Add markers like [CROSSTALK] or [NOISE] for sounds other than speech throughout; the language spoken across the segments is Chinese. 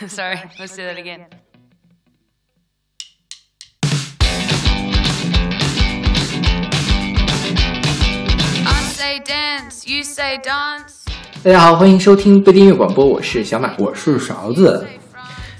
[LAUGHS] Sorry, let's do that again. I say dance, you say dance. 大家好，欢迎收听贝丁音乐广播，我是小马。我是勺子。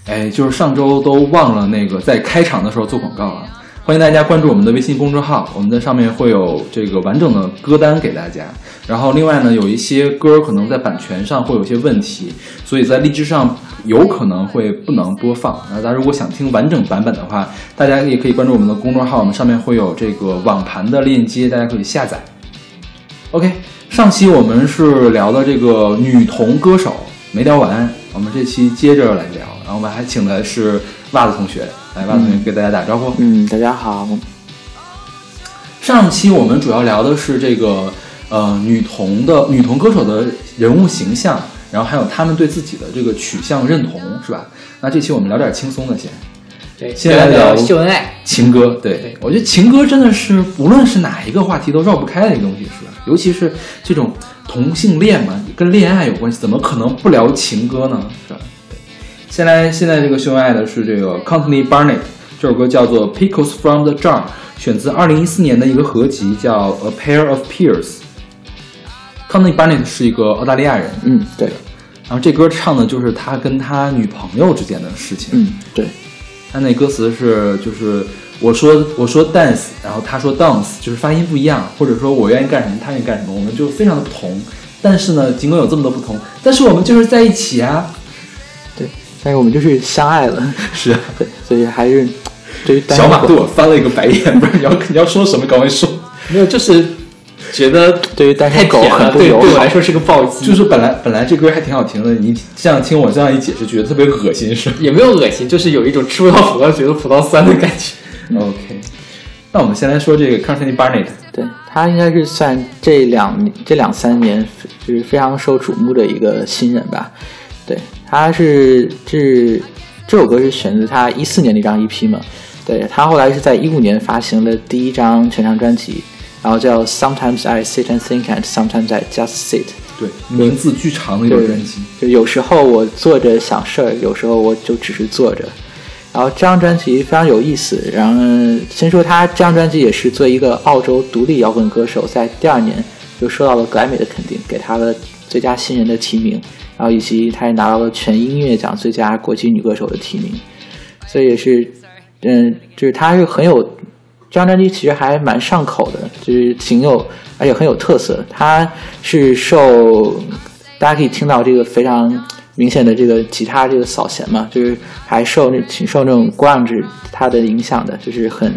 哎，就是上周都忘了那个在开场的时候做广告了！欢迎大家关注我们的微信公众号，我们在上面会有这个完整的歌单给大家。然后另外呢，有一些歌可能在版权上会有一些问题，所以在荔枝上有可能会不能播放。那大家如果想听完整版本的话，大家也可以关注我们的公众号，我们上面会有这个网盘的链接，大家可以下载。OK，上期我们是聊的这个女童歌手，没聊完，我们这期接着来聊。然后我们还请的是袜子同学，来，袜子同学给大家打招呼。嗯，大家好。上期我们主要聊的是这个呃女童的女童歌手的人物形象，然后还有他们对自己的这个取向认同，是吧？那这期我们聊点轻松的先，对，先来聊秀恩爱。情歌。对我觉得情歌真的是无论是哪一个话题都绕不开的一个东西，是吧？尤其是这种同性恋嘛，跟恋爱有关系，怎么可能不聊情歌呢？是吧？对，现在现在这个秀恩爱的是这个 Courtney Barnett，这首歌叫做《Pickles from the Jar》，选自二零一四年的一个合集叫《A Pair of Pears》。Courtney Barnett 是一个澳大利亚人，嗯，对，然后这歌唱的就是他跟他女朋友之间的事情。嗯，对，他那歌词是就是我说我说 dance，然后他说 dance，就是发音不一样，或者说我愿意干什么，他愿意干什么，我们就非常的不同。但是呢，尽管有这么多不同，但是我们就是在一起啊。对，但是我们就是相爱了，是啊，对，所以还是对于单小马狗对我翻了一个白眼，不是你要你要说什么？赶快说。没有，就是觉得对于单身狗太甜了，对很不友好对我来说是个暴击，就是本来本来这歌还挺好听的，你这样听我这样一解释，觉得特别恶心，是吧也没有恶心，就是有一种吃不到葡萄觉得葡萄酸的感觉。？OK，那我们先来说这个 Courtney Barnett。对他应该是算这两这两三年就是非常受瞩目的一个新人吧。对，他是这这首歌是选自他一四年的一张 EP 嘛。对他后来是在一五年发行了第一张全长专辑，然后叫 Sometimes I Sit and Think and Sometimes I Just Sit。对，名字巨长的一个专辑。就有时候我坐着想事儿，有时候我就只是坐着。然后这张专辑非常有意思。然后先说他这张专辑也是作为一个澳洲独立摇滚歌手，在第二年就受到了格莱美的肯定，给他的最佳新人的提名，然后以及他也拿到了全音乐奖最佳国际女歌手的提名。所以也是，嗯，就是他是很有这张专辑其实还蛮上口的，就是挺有，而且很有特色。它是受大家可以听到这个非常明显的这个吉他这个扫弦嘛，就是还受那挺受那种 grunge 它的影响的，就是很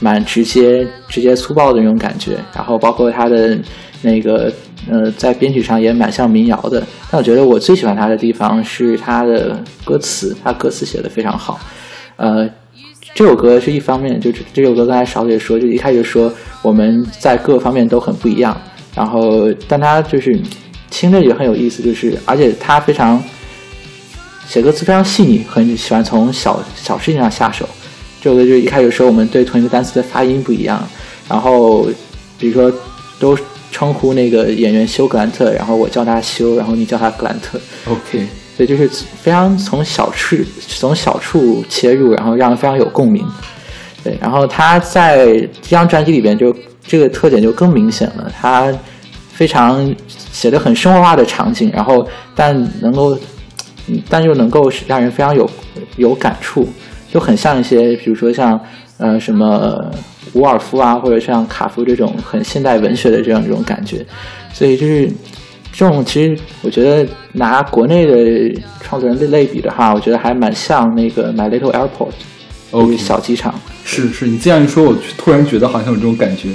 蛮直接、直接粗暴的那种感觉。然后包括它的那个呃，在编曲上也蛮像民谣的。但我觉得我最喜欢它的地方是它的歌词，它歌词写的非常好。呃，这首歌是一方面，就是这首歌刚才勺子也说，就一开始说我们在各个方面都很不一样，然后但他就是听着也很有意思，就是而且他非常写歌词非常细腻，很喜欢从小小事情上下手。这首歌就一开始说我们对同一个单词的发音不一样，然后比如说都称呼那个演员休格兰特，然后我叫他休，然后你叫他格兰特，OK，所以就是非常从小处从小处切入，然后让人非常有共鸣。对，然后他在这张专辑里边就这个特点就更明显了，他非常写的很生活化的场景，然后但能够，但又能够让人非常有有感触，就很像一些比如说像呃什么伍尔夫啊，或者像卡夫这种很现代文学的这样一种感觉，所以就是这种其实我觉得拿国内的创作人类类比的话，我觉得还蛮像那个 My Little Airport，小机场。是是，你这样一说，我突然觉得好像有这种感觉。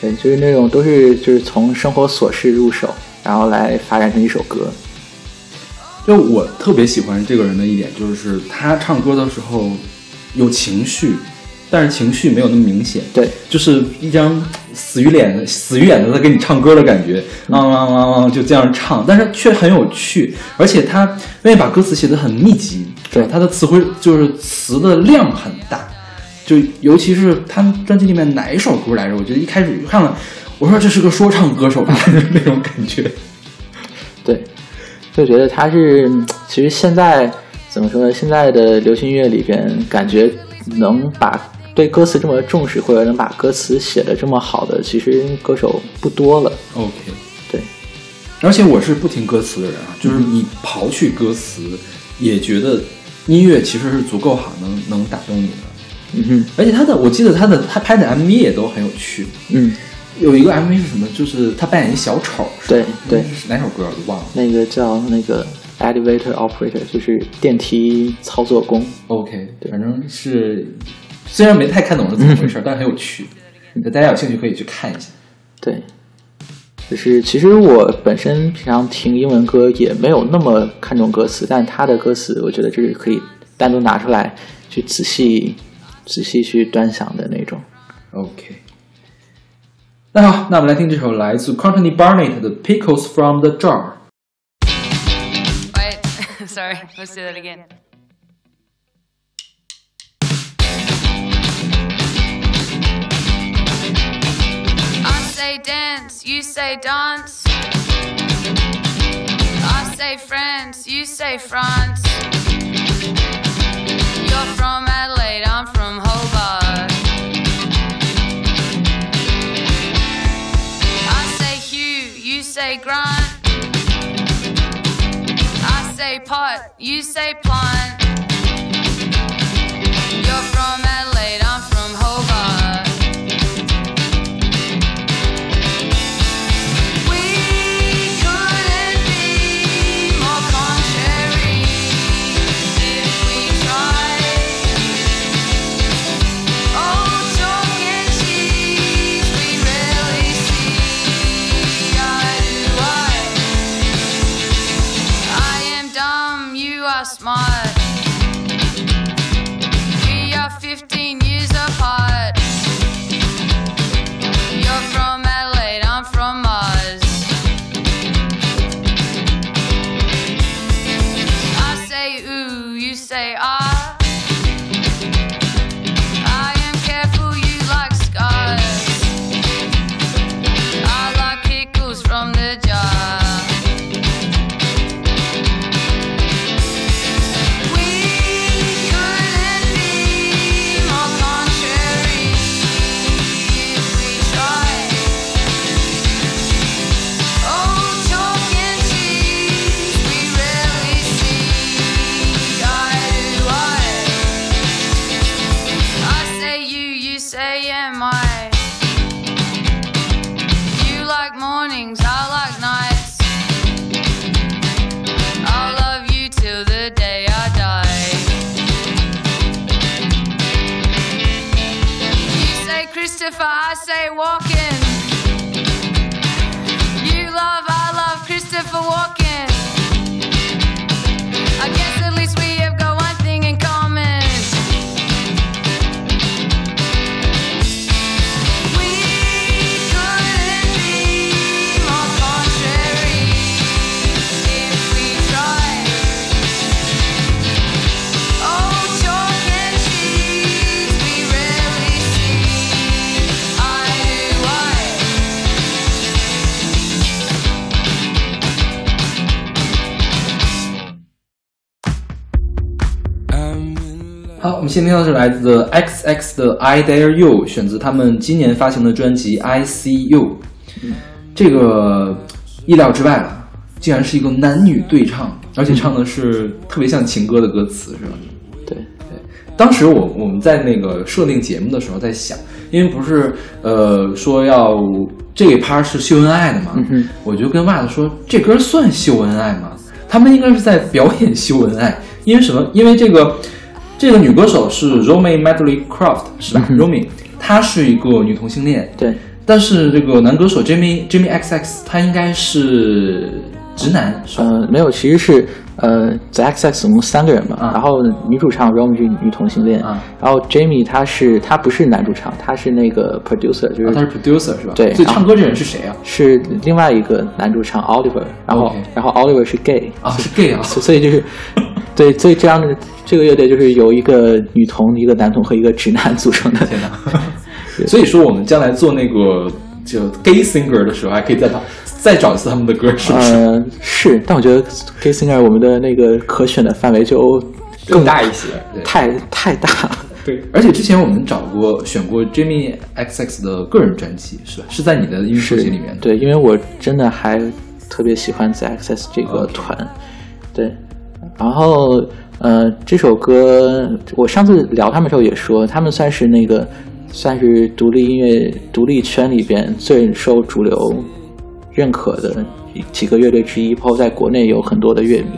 对，就是那种都是就是从生活琐事入手，然后来发展成一首歌。就我特别喜欢这个人的一点，就是他唱歌的时候有情绪，但是情绪没有那么明显。对，就是一张死鱼脸、死鱼眼的在给你唱歌的感觉，汪汪汪汪就这样唱，但是却很有趣，而且他愿意把歌词写得很密集，对他的词汇就是词的量很大，就尤其是他们专辑里面哪一首歌来着？我觉得一开始看了，我说这是个说唱歌手吧 [LAUGHS] 那种感觉。对，就觉得他是其实现在怎么说呢？现在的流行音乐里边，感觉能把对歌词这么重视，或者能把歌词写的这么好的，其实歌手不多了。OK，对，而且我是不听歌词的人啊，就是你刨去歌词，也觉得音乐其实是足够好，能能打动你的。嗯哼，而且他的，我记得他的他拍的 MV 也都很有趣。嗯，有一个 MV 是什么？就是他扮演一小丑，是对对是哪首歌我都忘了。那个叫那个 elevator operator，就是电梯操作工。OK，反正是虽然没太看懂是怎么回事，[LAUGHS] 但很有趣。大家有兴趣可以去看一下。对，就是其实我本身平常听英文歌也没有那么看重歌词，但他的歌词我觉得这是可以单独拿出来去仔细仔细去端详的那种。OK，那好，那我们来听这首来自 Courtney Barnett 的《Pickles from the Jar》。Wait, [LAUGHS] sorry, let's do that again. Say dance, you say dance. I say France, you say France. You're from Adelaide, I'm from Hobart. I say Hugh, you say Grant. I say pot, you say plant. You're from 们先听到的是来自 X X 的《I Dare You》，选自他们今年发行的专辑《I See You》。这个意料之外了，竟然是一个男女对唱，而且唱的是特别像情歌的歌词，是吧？对对，当时我我们在那个设定节目的时候在想，因为不是呃说要这一趴是秀恩爱的嘛，哼我就跟袜子说这歌算秀恩爱吗？他们应该是在表演秀恩爱，因为什么？因为这个这个女歌手是 Romy Medley Croft 是吧、r o m y 她是一个女同性恋，对，但是这个男歌手 Jimmy Jimmy XX 他应该是直男？呃，没有，其实是呃，The XX 总共三个人嘛，啊然后女主唱 Rom 是女同性恋，啊然后 Jimmy 他是他不是男主唱，他是那个 producer，就是、啊他是 producer 是吧？对所以唱歌这人是谁啊？是另外一个男主唱 Oliver，然后然后 Oliver 是 gay 啊，是 gay 啊。所所以就是对，所以这样的这个乐队就是由一个女童、一个男童和一个直男 [LAUGHS] 组成的。天哪！[LAUGHS] 所以说，我们将来做那个就 gay singer 的时候，还可以再找再找一次他们的歌，是不是？呃，是，但我觉得 Gay Singer 我们的那个可选的范围就更大一些。对太太大了。对，而且之前我们找过选过 Jimmy XX 的个人专辑，是吧？是在你的音乐收集里面的。对，因为我真的还特别喜欢 The Access 这个团。对，然后呃，这首歌我上次聊他们的时候也说，他们算是那个算是独立音乐独立圈里边最受主流认可的几个乐队之一，包括在国内有很多的乐迷。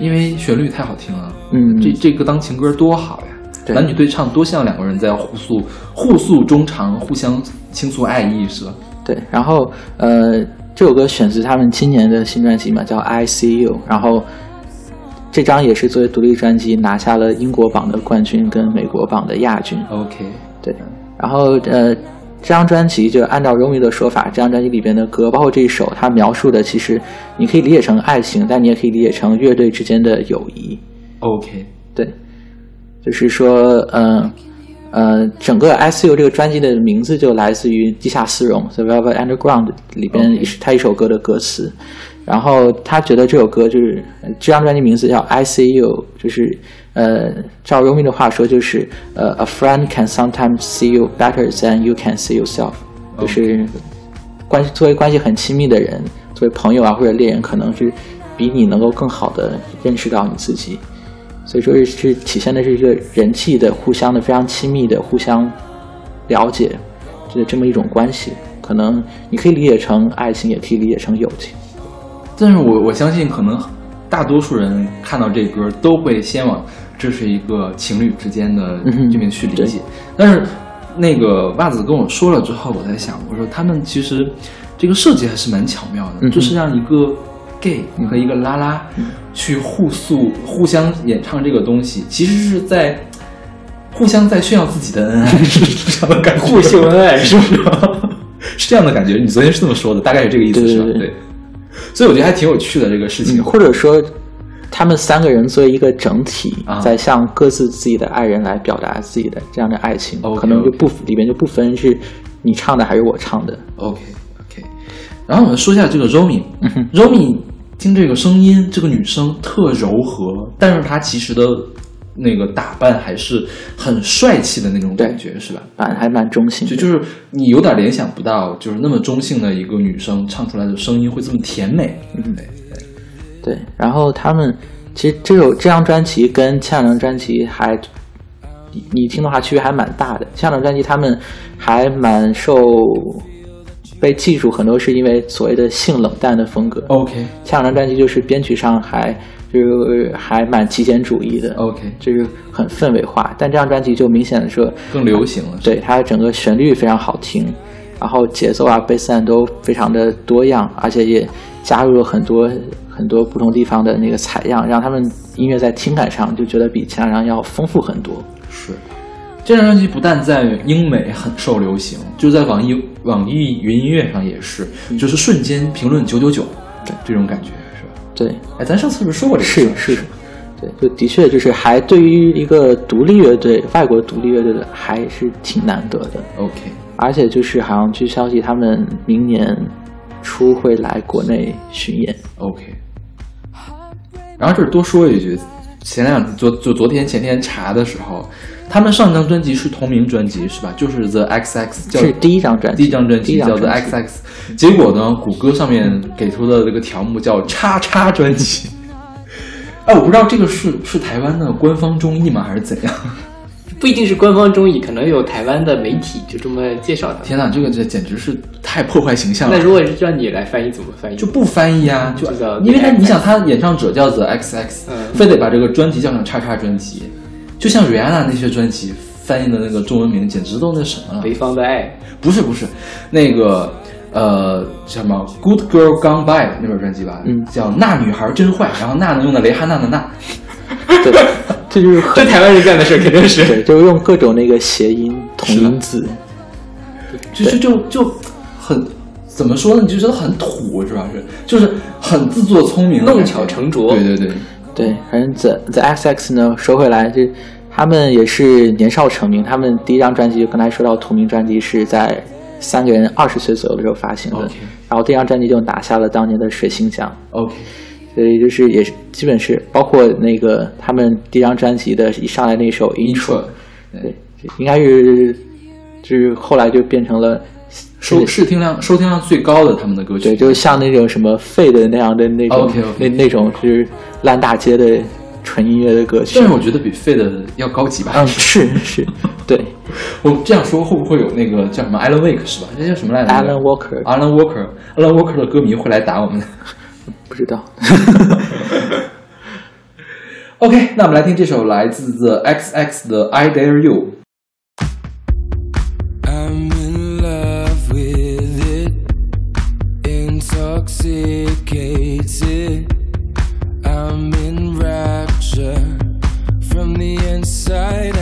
因为旋律太好听了。嗯这这个当情歌多好呀！男女对唱多像两个人在互诉互诉衷肠，互相倾诉爱意，是吧？对，然后呃，这首歌选自他们今年的新专辑嘛，叫《I See You》，然后这张也是作为独立专辑拿下了英国榜的冠军跟美国榜的亚军。OK，对，然后呃，这张专辑就按照 Romy 的说法，这张专辑里边的歌，包括这一首，它描述的其实你可以理解成爱情，但你也可以理解成乐队之间的友谊。OK，对，就是说，嗯呃整个 ICU 这个专辑的名字就来自于地下丝绒 The Velvet Underground 里边他一首歌的歌词。然后他觉得这首歌就是呃这张专辑名字叫 I See You 就是呃，照 Romy 的话说，就是呃，a friend can sometimes see you better than you can see yourself，就是关系作为关系很亲密的人，作为朋友啊或者恋人，可能是比你能够更好的认识到你自己。所以说是是体现的是一个人际的互相的非常亲密的互相了解的这么一种关系。可能你可以理解成爱情，也可以理解成友情。但是我我相信，可能大多数人看到这歌都会先往这是一个情侣之间的这边去理对解。但是那个袜子跟我说了之后，我在想，我说他们其实这个设计还是蛮巧妙的，嗯就是让一个 gay 和一个拉拉去互诉、互相演唱这个东西，其实是在。互相在炫耀自己的恩爱，是这样的感觉。互秀恩爱是不是？[LAUGHS] 是这样的感觉。你昨天是这么说的，大概是这个意思，对对。所以我觉得还挺有趣的这个事情。嗯或者说，他们三个人作为一个整体，啊在向各自自己的爱人来表达自己的这样的爱情可能就不里边就不分是你唱的还是我唱的。OK OK，然后我们说一下这个 Romy，Romy、嗯听这个声音，这个女生特柔和，但是她其实的那个打扮还是很帅气的那种感觉，是吧？蛮还蛮中性。就就是你有点联想不到，就是那么中性的一个女生唱出来的声音会这么甜美。嗯，对对。对，然后他们其实这首这张专辑跟前两张专辑还，你你听的话区别还蛮大的。前两张专辑他们还蛮受被记住，很多是因为所谓的性冷淡的风格。OK 前两张专辑就是编曲上还就是还蛮极简主义的 OK，就是很氛围化。但这张专辑就明显的说，更流行了。对它整个旋律非常好听，然后节奏啊、贝斯啊都非常的多样，而且也加入了很多很多不同地方的那个采样，让他们音乐在听感上就觉得比前两张要丰富很多。是，这张专辑不但在英美很受流行，就在网易网易云音乐上也是，就是瞬间评论九九九，这种感觉是吧？对，哎，咱上次是不是说过这个事儿？是是的，对，就的确就是还对于一个独立乐队、外国独立乐队的还是挺难得的。OK，而且就是好像据消息，他们明年初会来国内巡演。OK。然后这儿多说一句，前两昨就昨天前天查的时候，他们上张专辑是同名专辑是吧？就是 The XX 叫是第一张专辑，第一张专第一辑叫 The XX，结果呢，谷歌上面给出的这个条目叫“叉叉专辑”。[LAUGHS] 哎，我不知道这个是是台湾的官方中译吗，还是怎样？不一定是官方中译，可能有台湾的媒体就这么介绍的。天哪，这个这简直是太破坏形象了。那如果是叫你来翻译，怎么翻译？就不翻译啊，就因为他你想他演唱者叫 The XX，、嗯非得把这个专辑叫成叉叉专辑，就像 Rihanna 那些专辑翻译的那个中文名，简直都那什么了。北方的爱，不是不是，那个呃叫什么 Good Girl Gone By 那本专辑吧，嗯叫那女孩真坏，然后那呢用的蕾哈娜的那，对，[LAUGHS] 这就是这台湾人干的事儿肯定是。对，就是用各种那个谐音同音字。就是就就很怎么说呢？你就觉得很土，主要是就是很自作聪明弄巧成拙对对对，对，反正 The The XX 呢，说回来，就他们也是年少成名。他们第一张专辑，就刚才说到同名专辑是在三个人二十岁左右的时候发行的然后这张专辑就拿下了当年的水星奖。OK，所以就是也是基本是包括那个他们第一张专辑的一上来那首 intro，对，应该是就是后来就变成了收视听量收听量最高的他们的歌曲，对，就像那种什么费的那样的那种那那种就是烂大街的纯音乐的歌曲但。是我觉得比费的要高级吧。嗯，是是，对 [LAUGHS] 我这样说会不会有那个叫什么 Alan Wake 是吧？那叫什么来着，Alan Walker Alan Walker，Alan Walker 的歌迷会来打我们。[LAUGHS] 不知道。[LAUGHS] OK，那我们来听这首来自 The XX 的 I Dare You。I'm in rapture from the inside.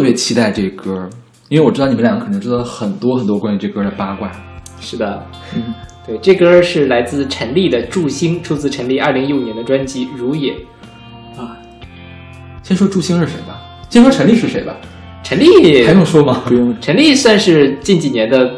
特别期待这歌，因为我知道你们两个可能知道很多很多关于这歌的八卦。是的，嗯，对，这歌是来自陈粒的《祝星》，出自陈粒二零一五年的专辑《如也》。啊先说祝星是谁吧，先说陈粒是谁吧，陈粒还用说吗？不 [LAUGHS] 用陈粒算是近几年的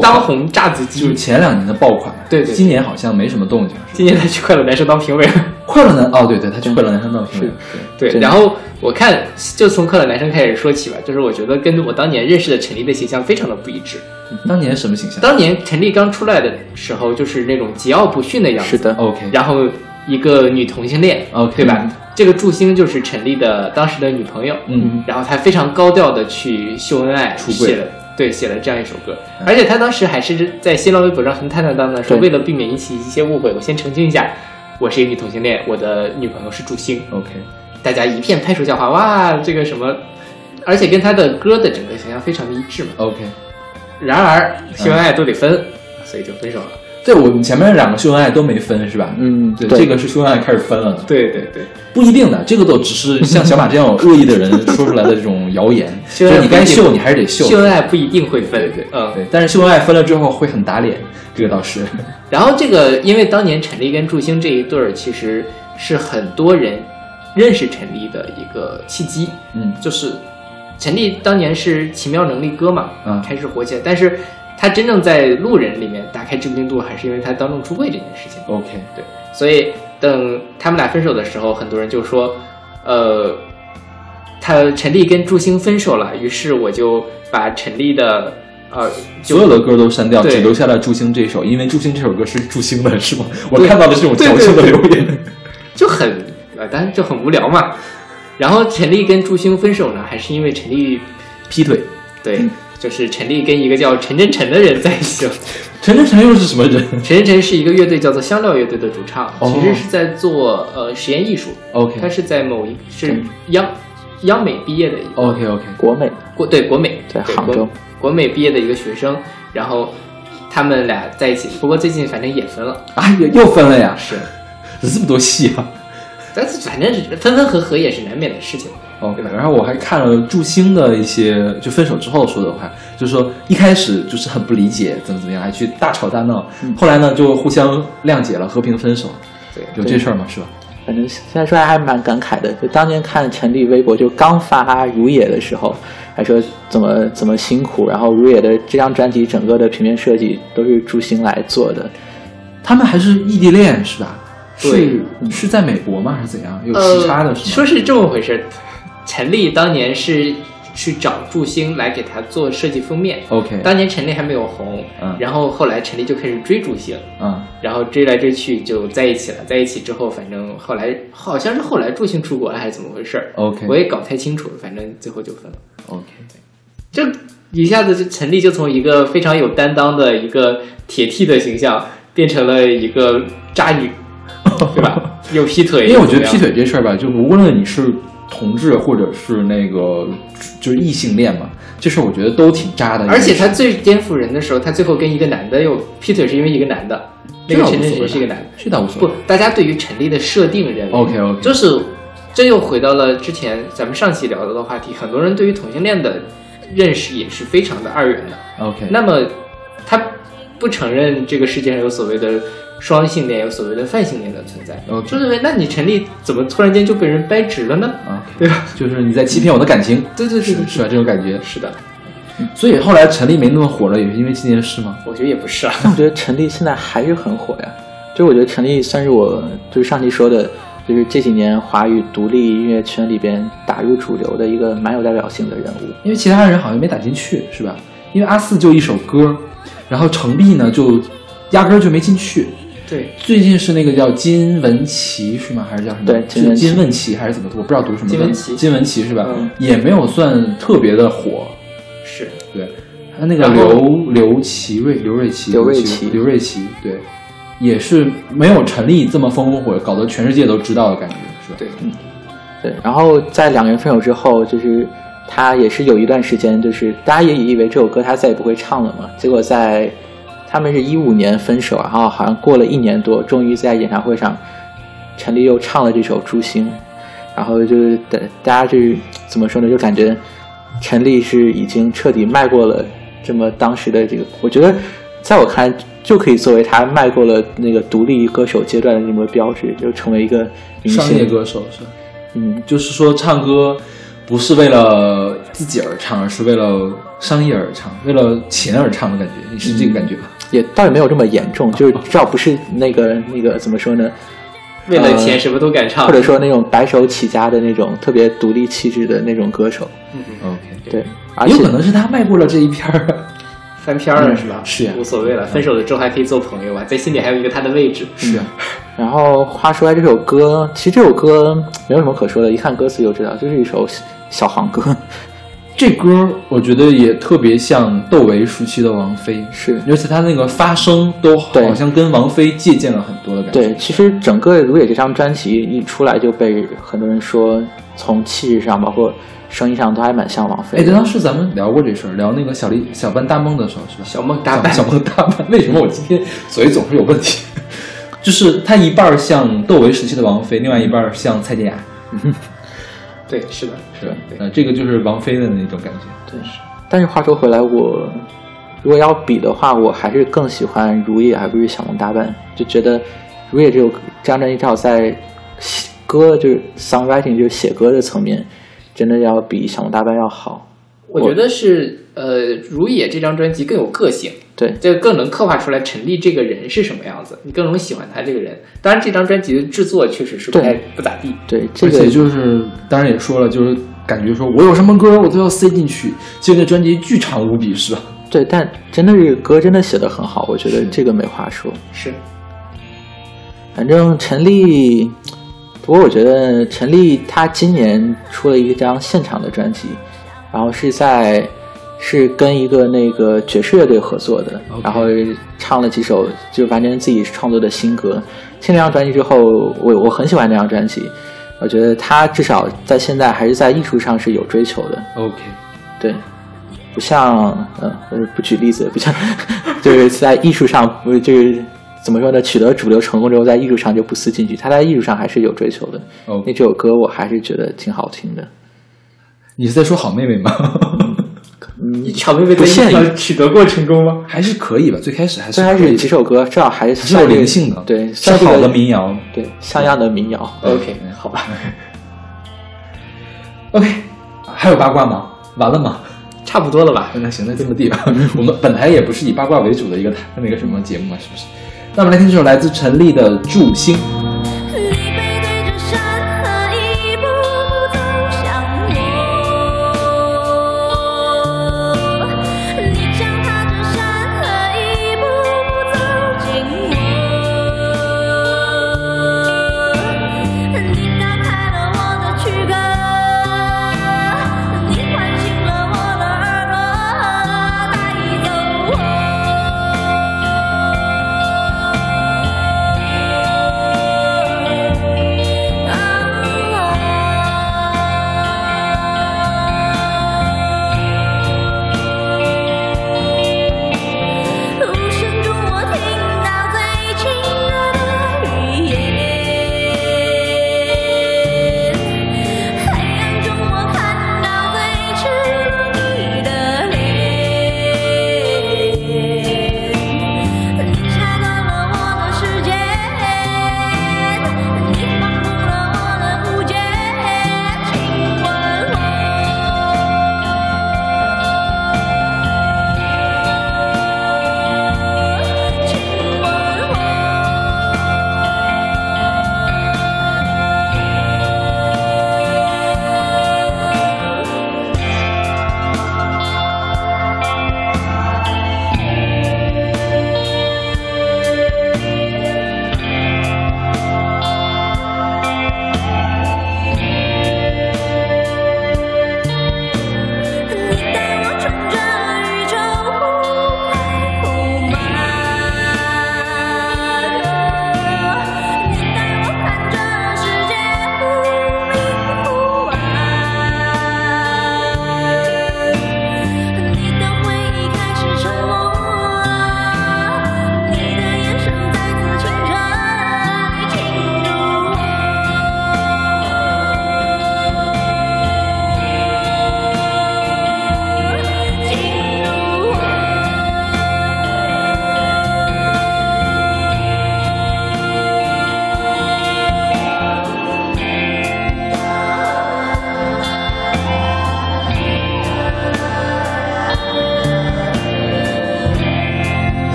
当红炸子鸡。就是前两年的爆款，对对对。今年好像没什么动静。今年他去快乐男生当评委。了。快乐男哦，对对，他去快乐男生当评委，对对，然后我看就从快乐男生开始说起吧，就是我觉得跟我当年认识的陈立的形象非常的不一致。当年什么形象？当年陈立刚出来的时候，就是那种桀骜不驯的样子，是的，？OK，然后一个女同性恋。OK 对吧？这个祝星就是陈立的当时的女朋友，嗯，然后他非常高调的去秀恩爱，出轨了对写了这样一首歌，而且他当时还是在新浪微博上很坦坦荡荡说，为了避免引起一些误会，我先澄清一下，我是一个女同性恋，我的女朋友是祝星，OK，大家一片拍手叫好，哇，这个什么，而且跟他的歌的整个形象非常的一致嘛。OK，然而秀恩爱都得分，所以就分手了。对我们前面两个秀恩爱都没分是吧？嗯，对，这个是秀恩爱开始分了的，对对对，不一定的，这个都只是像小马这样有 [LAUGHS] 恶意的人说出来的这种谣言，秀 [LAUGHS] 就你该秀你还是得秀，秀恩爱不一定会分，对对嗯，对，但是秀恩爱分了之后会很打脸，这个倒是，[LAUGHS] 然后这个，因为当年陈立跟祝星这一对儿，其实是很多人认识陈立的一个契机。嗯。就是陈立当年是《奇妙能力歌》嘛，嗯。开始火起来，但是他真正在路人里面打开知名度，还是因为他当众出柜这件事情。，OK，对，所以等他们俩分手的时候，很多人就说，呃，他陈粒跟祝星分手了，于是我就把陈粒的呃所有的歌都删掉，只留下了《祝星》这首，因为《祝星》这首歌是祝星的，是吗？我看到的这种对矫情的留言。就很呃，当然就很无聊嘛。然后陈粒跟祝星分手呢，还是因为陈粒劈腿，对，就是陈粒跟一个叫陈真诚的人在一起了。[LAUGHS] 陈真诚又是什么人 [LAUGHS] 陈真诚是一个乐队叫做香料乐队的主唱，哦其实是在做呃实验艺术，？OK 他是在某一是央央美毕业的一个 OK OK，国美国对国美国在杭州国美毕业的一个学生，然后他们俩在一起，不过最近反正也分了，啊，又又分了呀，是，怎 [LAUGHS] 么这么多戏啊但是反正分分合合也是难免的事情。？OK，然后我还看了祝星的一些，就分手之后说的话，就是说一开始就是很不理解，怎么怎么样，还去大吵大闹，后来呢就互相谅解了，和平分手，对，有这事儿吗？是吧？反正现在说来还蛮感慨的。就当年看陈粒微博，就刚发《如也》的时候，还说怎么怎么辛苦，然后《如也》的这张专辑整个的平面设计都是祝星来做的。他们还是异地恋是吧？对是是在美国吗？还是怎样？有呃，时差的是吗？说是这么回事，陈丽当年是去找祝星来给他做设计封面。OK，当年陈丽还没有红，嗯然后后来陈丽就开始追祝星，嗯然后追来追去就在一起了。在一起之后，反正后来好像是后来祝星出国了还是怎么回事儿 OK 我也搞不太清楚了。反正最后就分了。OK，就一下子就陈丽就从一个非常有担当的一个铁 T 的形象，变成了一个渣女，对吧？[LAUGHS] 又劈腿，因为我觉得劈腿这事儿吧，就无论你是同志或者是那个就是异性恋嘛，这事儿我觉得都挺渣的。而且他最颠覆人的时候，他最后跟一个男的又劈腿，是因为一个男的，那个陈真实是一个男的。这倒无所谓不。，大家对于陈立的设定认为 OK，OK 就是这又回到了之前咱们上期聊到的话题，很多人对于同性恋的认识也是非常的二元的。OK，那么他不承认这个世界上有所谓的双性恋，有所谓的泛性恋的存在就认为那你陈立怎么突然间就被人掰直了呢？啊，对吧？就是你在欺骗我的感情，[LAUGHS] 对对对对，是吧？这种感觉。是的，所以后来陈立没那么火了，也是因为这件事吗？我觉得也不是啊。我觉得陈立现在还是很火呀。就我觉得陈立算是我就是上期说的，就是这几年华语独立音乐圈里边打入主流的一个蛮有代表性的人物。因为其他人好像没打进去，是吧？因为阿四就一首歌，然后程璧呢就压根儿就没进去。对，最近是那个叫金文岐是吗？还是叫什么？对金文岐是金文岐还是怎么读？我不知道读什么。金文岐金文岐是吧？嗯也没有算特别的火。是对，还有那个刘刘奇瑞、刘瑞奇、刘瑞琦刘瑞琦，对，也是没有陈粒这么风风火，搞得全世界都知道的感觉，是吧？对，嗯对，然后在两个人分手之后，就是他也是有一段时间，就是大家也以为这首歌他再也不会唱了嘛，结果在他们是一五年分手，然后好像过了一年多，终于在演唱会上，陈粒又唱了这首《诛心》，然后就是大大家就怎么说呢，就感觉陈粒是已经彻底迈过了这么当时的这个，我觉得在我看来就可以作为他迈过了那个独立歌手阶段的这么个标志，就成为一个明星商业歌手是？嗯，就是说唱歌不是为了自己而唱，而是为了商业而唱，为了钱而唱的感觉，你是这个感觉吧？也倒也没有这么严重，就是至少不是那个那个怎么说呢？为了钱什么都敢唱，或者说那种白手起家的那种特别独立气质的那种歌手。OK，对，而且有可能是他迈过了这一片儿。翻篇儿了是吧？是呀无所谓了，分手了之后还可以做朋友啊，在心里还有一个他的位置。是啊，然后话说来，这首歌其实这首歌没有什么可说的，一看歌词就知道，就是一首小黄歌。这歌我觉得也特别像窦唯时期的王菲，是而且他那个发声都好像跟王菲借鉴了很多的感觉。对，其实整个《如也》这张专辑一出来就被很多人说，从气质上，包括声音上都还蛮像王菲哎，的。当时咱们聊过这事儿，聊那个小丽小半大梦的时候是吧？小梦大半小小梦大半，为什么我今天嘴总是有问题？[LAUGHS] 就是他一半像窦唯时期的王菲，另外一半像蔡健雅，[LAUGHS] 对，是的，是吧？对那，这个就是王菲的那种感觉。对，但是话说回来，我如果要比的话，我还是更喜欢《如也》还不如《小龙大半》，就觉得《如也》这首这张专辑至少在写歌就是 songwriting 就是写歌的层面，真的要比《小龙大半》要好。我觉得是呃，《如也》这张专辑更有个性，对就更能刻画出来陈粒这个人是什么样子，你更能喜欢他这个人。当然，这张专辑的制作确实是不太不咋地。对，这而个且就是，当然也说了，就是感觉说我有什么歌我都要塞进去，结果那专辑巨长无比，是吧？对，但真的是歌真的写的很好，我觉得这个没话说。是，反正陈粒，不过我觉得陈粒她今年出了一张现场的专辑，然后是在是跟一个那个爵士乐队合作的然后唱了几首就完全自己创作的新歌。听那张专辑之后，我我很喜欢那张专辑，我觉得他至少在现在还是在艺术上是有追求的。OK，对，不像呃，呃不举例子，不像 [LAUGHS] 就是在艺术上不是怎么说呢？取得主流成功之后，在艺术上就不思进取，他在艺术上还是有追求的。哦那这首歌我还是觉得挺好听的。你是在说好妹妹吗？你小妹妹在不限于艺术上取得过成功吗？还是可以吧，最开始还是虽然是可以几首歌，至少还是有灵性的，对，是算这个好的民谣。对像样的民谣。OK，好吧，[LAUGHS] OK，还有八卦吗？完了吗？差不多了吧？那行，那这么地吧。[LAUGHS] 我们本来也不是以八卦为主的一个那个什么节目嘛，是不是？那我们来听这首来自陈粒的《祝星》。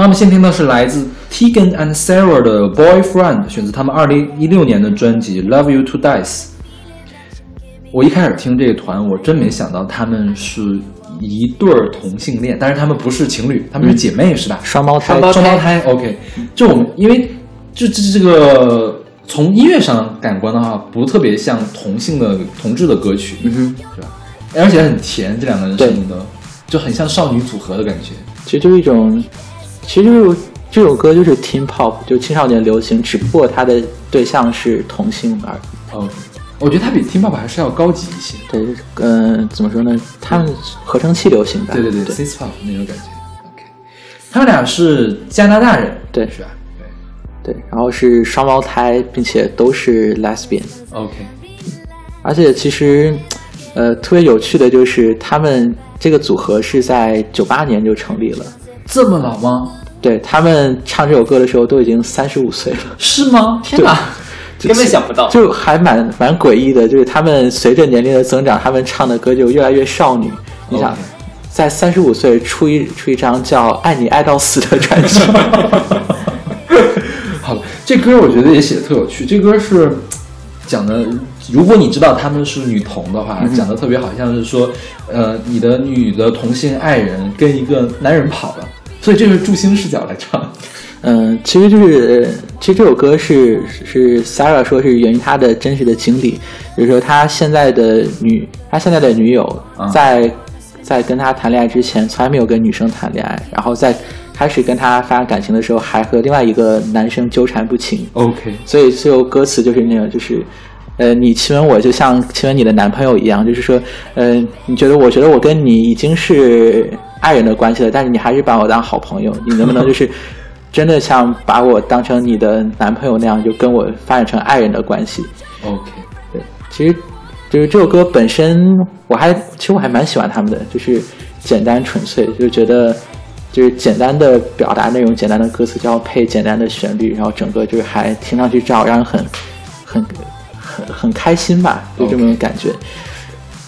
那我们先听的是来自 Tegan and Sarah 的 Boyfriend，选自他们二零一六年的专辑《Love You to Dice》。我一开始听这个团，我真没想到他们是一对儿同性恋，但是他们不是情侣，他们是姐妹，是吧？双胞胎双胞双胞胎，OK。就我们因为这这这个从音乐上感官的话，不特别像同性的同志的歌曲，嗯哼，是吧？而且很甜，这两个人声音都，就很像少女组合的感觉。其实就是一种，其实就是这首歌就是 teen pop，就青少年流行，只不过它的对象是同性而已。哦，我觉得它比 Teen Pop 还是要高级一些。对，嗯、怎么说呢？他们合成器流行吧？对对对对 s i s Pop 那种感觉。OK，他们俩是加拿大人，对是吧？对对，然后是双胞胎，并且都是 lesbian。，OK，而且其实，呃，特别有趣的就是他们这个组合是在九八年就成立了。这么老吗？对他们唱这首歌的时候都已经三十五岁了，是吗？天哪！[LAUGHS] 根本想不到。就还蛮蛮诡异的。就是他们随着年龄的增长，他们唱的歌就越来越少女。你想在三十五岁出一出一张叫《爱你爱到死》的专辑，好了，这歌我觉得也写的特有趣。这歌是讲的，如果你知道他们是女同的话，讲的特别好像是说，呃，你的女的同性爱人跟一个男人跑了，所以这是祝星视角来唱。嗯，其实就是，其实这首歌是是 Sarah 说是源于她的真实的经历，比如说她现在的女，她现在的女友啊。在、在跟他谈恋爱之前，从来没有跟女生谈恋爱，然后在开始跟他发生感情的时候，还和另外一个男生纠缠不清，OK，所以最后歌词就是那个，就是，呃，你亲吻我就像亲吻你的男朋友一样，就是说，呃，你觉得我觉得我跟你已经是爱人的关系了，但是你还是把我当好朋友，你能不能 [LAUGHS] 就是真的像把我当成你的男朋友那样，就跟我发展成爱人的关系？OK，对，其实就是这首歌本身，我还其实我还蛮喜欢他们的，就是简单纯粹，就是觉得就是简单的表达内容，简单的歌词，就要配简单的旋律，然后整个就是还听上去照让人很很很很开心吧，就这么种感觉。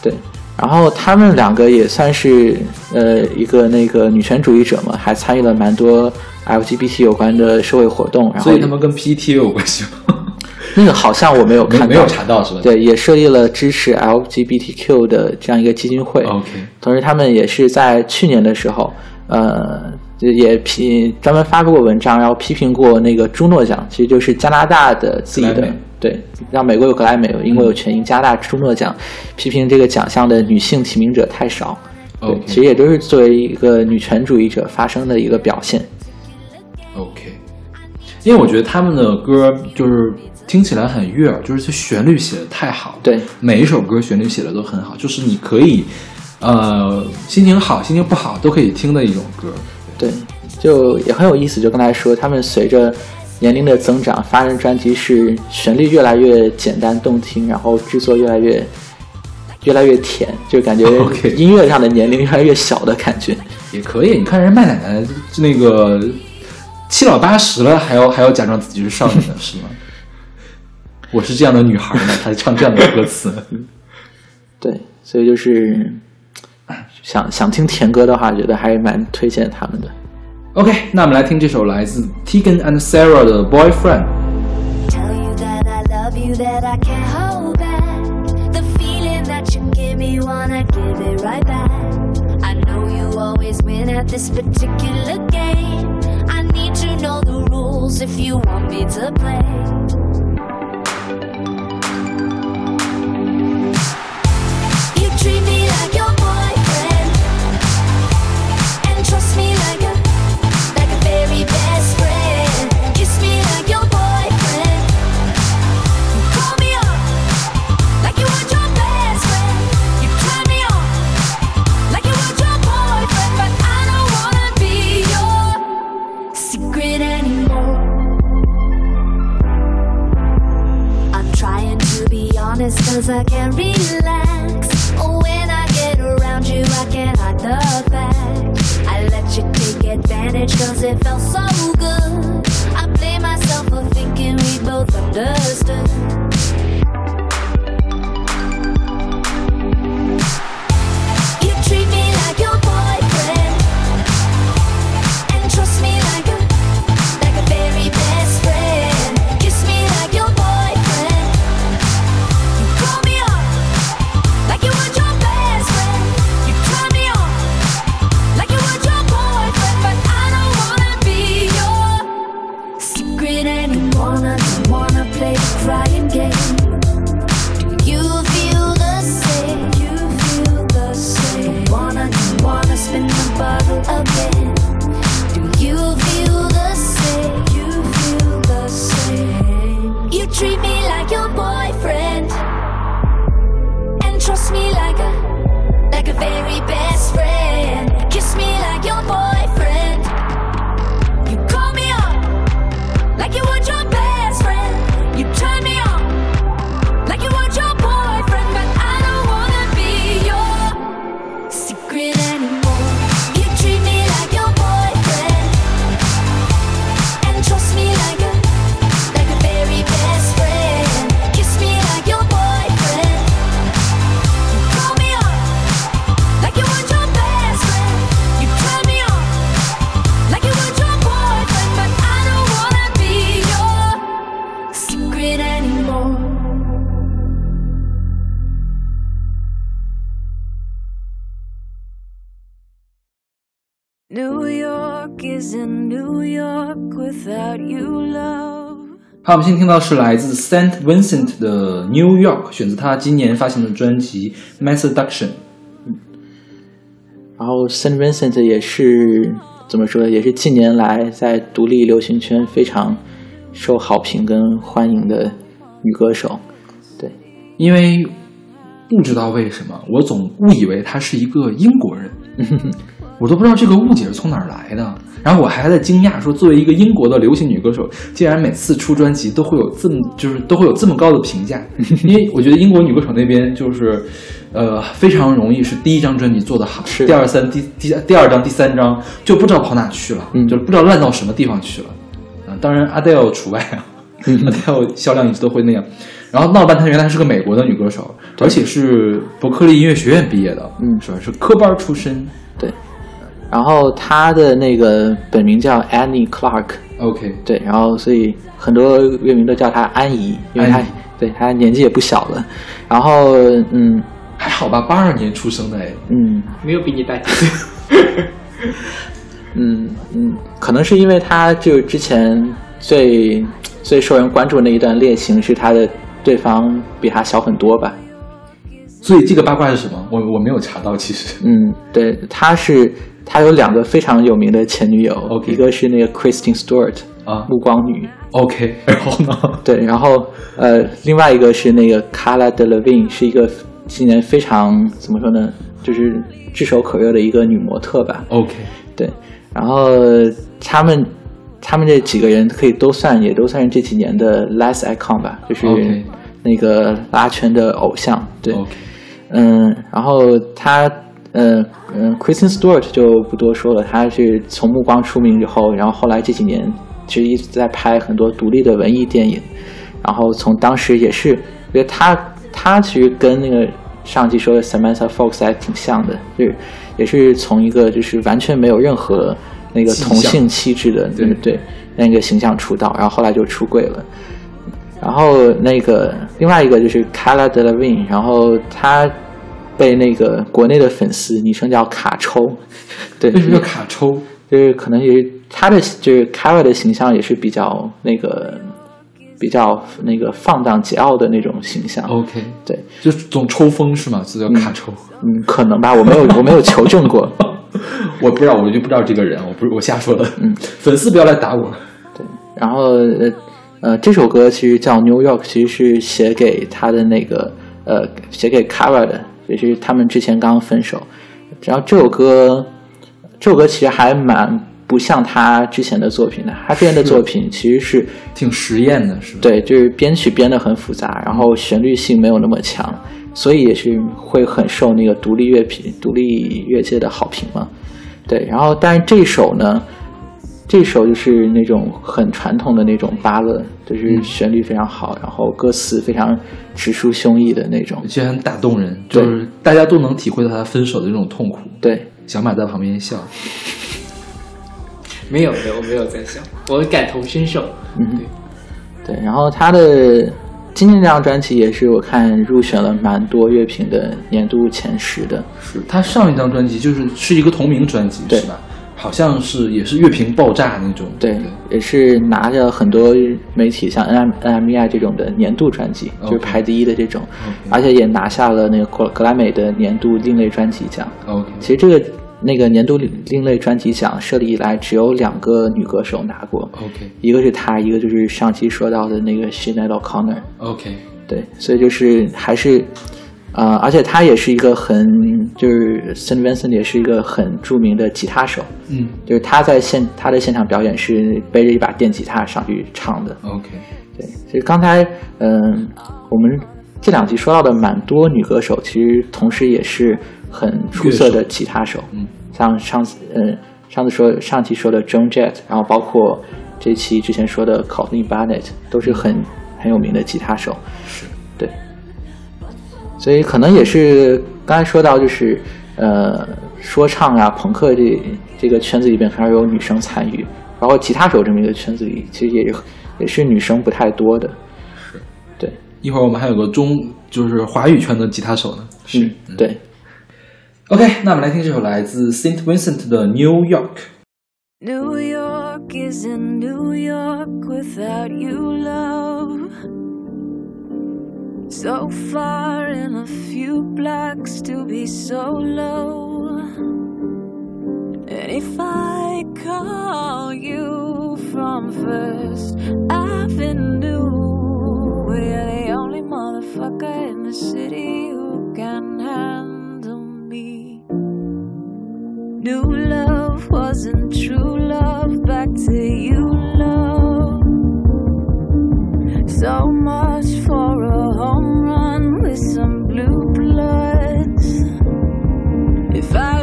对，然后他们两个也算是呃一个那个女权主义者嘛，还参与了蛮多 LGBT 有关的社会活动，然后所以他们跟 PET 有关系吗？[LAUGHS] 那个好像我没有看到，没没有查到是吧？对，也设立了支持 LGBTQ 的这样一个基金会。，OK，同时，他们也是在去年的时候，呃，也批专门发布过文章，然后批评过那个朱诺奖，其实就是加拿大的自己的对，让美国有格莱美，英国有全英，加拿大朱诺奖，批评这个奖项的女性提名者太少。对其实也都是作为一个女权主义者发生的一个表现。OK，因为我觉得他们的歌就是听起来很悦耳，就是这旋律写的太好，对，每一首歌旋律写的都很好，就是你可以，呃，心情好、心情不好都可以听的一种歌。对，就也很有意思。就刚才说，他们随着年龄的增长，发行专辑是旋律越来越简单动听，然后制作越来越越来越甜，就感觉音乐上的年龄越来越小的感觉。也可以，你看人麦奶奶那个七老八十了，还要还要假装自己是少女呢，是吗？[LAUGHS] 我是这样的女孩呢，还唱这样的歌词。[LAUGHS] 对，所以就是想想听甜歌的话，觉得还蛮推荐他们的。OK，那我们来听这首来自 Tegan and Sarah 的 Boyfriend。Tell you that I love you, that I can't hold back. The feeling that you give me, wanna give it right back. I know you always win at this particular game. I need to know the rules if you want me to play. Cause I can't relax. Oh, when I get around you, I can't hide the fact. I let you take it felt so good. I blame myself for thinking we both understood. 好，我们现在听到是来自 Saint Vincent 的 New York，选择他今年发行的专辑《Mass Seduction》。然后 Saint Vincent 也是怎么说，也是近年来在独立流行圈非常受好评跟欢迎的女歌手。对，因为不知道为什么，我总误以为她是一个英国人，[LAUGHS] 我都不知道这个误解是从哪儿来的。然后我还在惊讶，说作为一个英国的流行女歌手，竟然每次出专辑都会有这么就是都会有这么高的评价。[LAUGHS] 因为我觉得英国女歌手那边就是，呃，非常容易是第一张专辑做得好，第二三第第第二张第三张就不知道跑哪去了，嗯就是不知道烂到什么地方去了。啊，当然 Adele 除外啊，[LAUGHS] Adele 销量一直都会那样。然后闹半天，原来是个美国的女歌手，而且是伯克利音乐学院毕业的，嗯是吧？是科班出身。对。然后他的那个本名叫 Annie Clark，OK，对，然后所以很多乐迷都叫她安怡，因为她对她年纪也不小了。然后嗯还好吧，八二年出生的哎，嗯没有比你大几岁。[LAUGHS] 嗯嗯，可能是因为她就之前最最受人关注的那一段恋情是她的对方比她小很多吧。所以这个八卦是什么？我我没有查到，其实。嗯，对，她是她有两个非常有名的前女友一个是那个 Kristen Stewart 啊暮光女，OK，然后呢？[LAUGHS] 对，然后呃，另外一个是那个 Carla Delevingne，是一个今年非常怎么说呢，就是炙手可热的一个女模特吧。OK，对，然后他们他们这几个人可以都算，也都算是这几年的 last icon 吧，就是那个拉圈的偶像。对嗯，然后他。嗯嗯，Kristen Stewart 就不多说了，他是从暮光出名之后，然后后来这几年其实一直在拍很多独立的文艺电影，然后从当时也是，我觉得他他其实跟那个上期说的 Samantha Fox 还挺像的，就是也是从一个就是完全没有任何那个同性气质的对对那个形象出道，然后后来就出柜了。然后那个另外一个就是 Kala Delevingne，然后她被那个国内的粉丝昵称叫卡抽，[LAUGHS] 对，为什么叫卡抽？就是可能也是他的就是 Kara 的形象也是比较那个比较那个放荡桀骜的那种形象。OK，对，就总抽风是吗？就叫卡抽。嗯，可能吧，我没有我没有求证过。[LAUGHS] 我不知道，我就不知道这个人，我不是我瞎说的。嗯，粉丝不要来打我。对，然后呃呃，这首歌其实叫《New York》，其实是写给他的那个呃，写给 Kara 的，也是他们之前刚分手。然后这首歌，这首歌其实还蛮不像他之前的作品的，他之前的作品其实是挺实验的，是吧？对，就是编曲编得很复杂，然后旋律性没有那么强，所以也是会很受那个独立乐品、独立乐界的好评嘛。对，然后但是这首呢，这首就是那种很传统的那种巴乐，就是嗯旋律非常好，然后歌词非常直抒胸臆的那种而。且很打动人，就是大家都能体会到他分手的那种痛苦。对，小马在旁边笑，没 [LAUGHS] 有没有，我没有在笑，我感同身受。嗯，对，然后他的今天这张专辑也是我看入选了蛮多乐评的年度前十的。是他上一张专辑就是是一个同名专辑，对是吧？好像是也是乐评爆炸那种。对，也是拿着很多媒体像 N M N M E I 这种的年度专辑，就是排第一的这种而且也拿下了那个格格莱美的年度另类专辑奖。OK，其实这个那个年度另类专辑奖设立以来，只有两个女歌手拿过 OK 一个是她，一个就是上期说到的那个 Sinead O'Connor。OK，对，所以就是还是，呃，而且他也是一个很，就是 Saint Vincent 也是一个很著名的吉他手，嗯就是他在现他的现场表演是背着一把电吉他上去唱的。OK，对，其实刚才嗯、我们这两集说到的蛮多女歌手，其实同时也是很出色的吉他手。嗯，像上次嗯上次说上期说的 Joan Jett，然后包括这期之前说的 Courtney Barnett，都是很很有名的吉他手。是对，所以可能也是刚才说到，就是呃，说唱啊、朋克这这个圈子里边很少有女生参与，包括吉他手这么一个圈子里，其实也是也是女生不太多的。是，对，一会儿我们还有个中就是华语圈的吉他手呢。嗯，对，OK，那我们来听这首来自 Saint Vincent 的 New York。New York isn't New York without you, love. So far in a few blocks to be so low. And if I call you from First Avenue, we're the only motherfucker in the city who can handle me. New love wasn't true love. Back to you, love. So much home run with some blue bloods. If I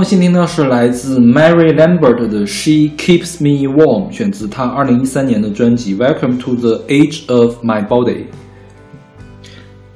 们先听到是来自 Mary Lambert 的《She Keeps Me Warm》，选自她二零一三年的专辑《Welcome to the Age of My Body》。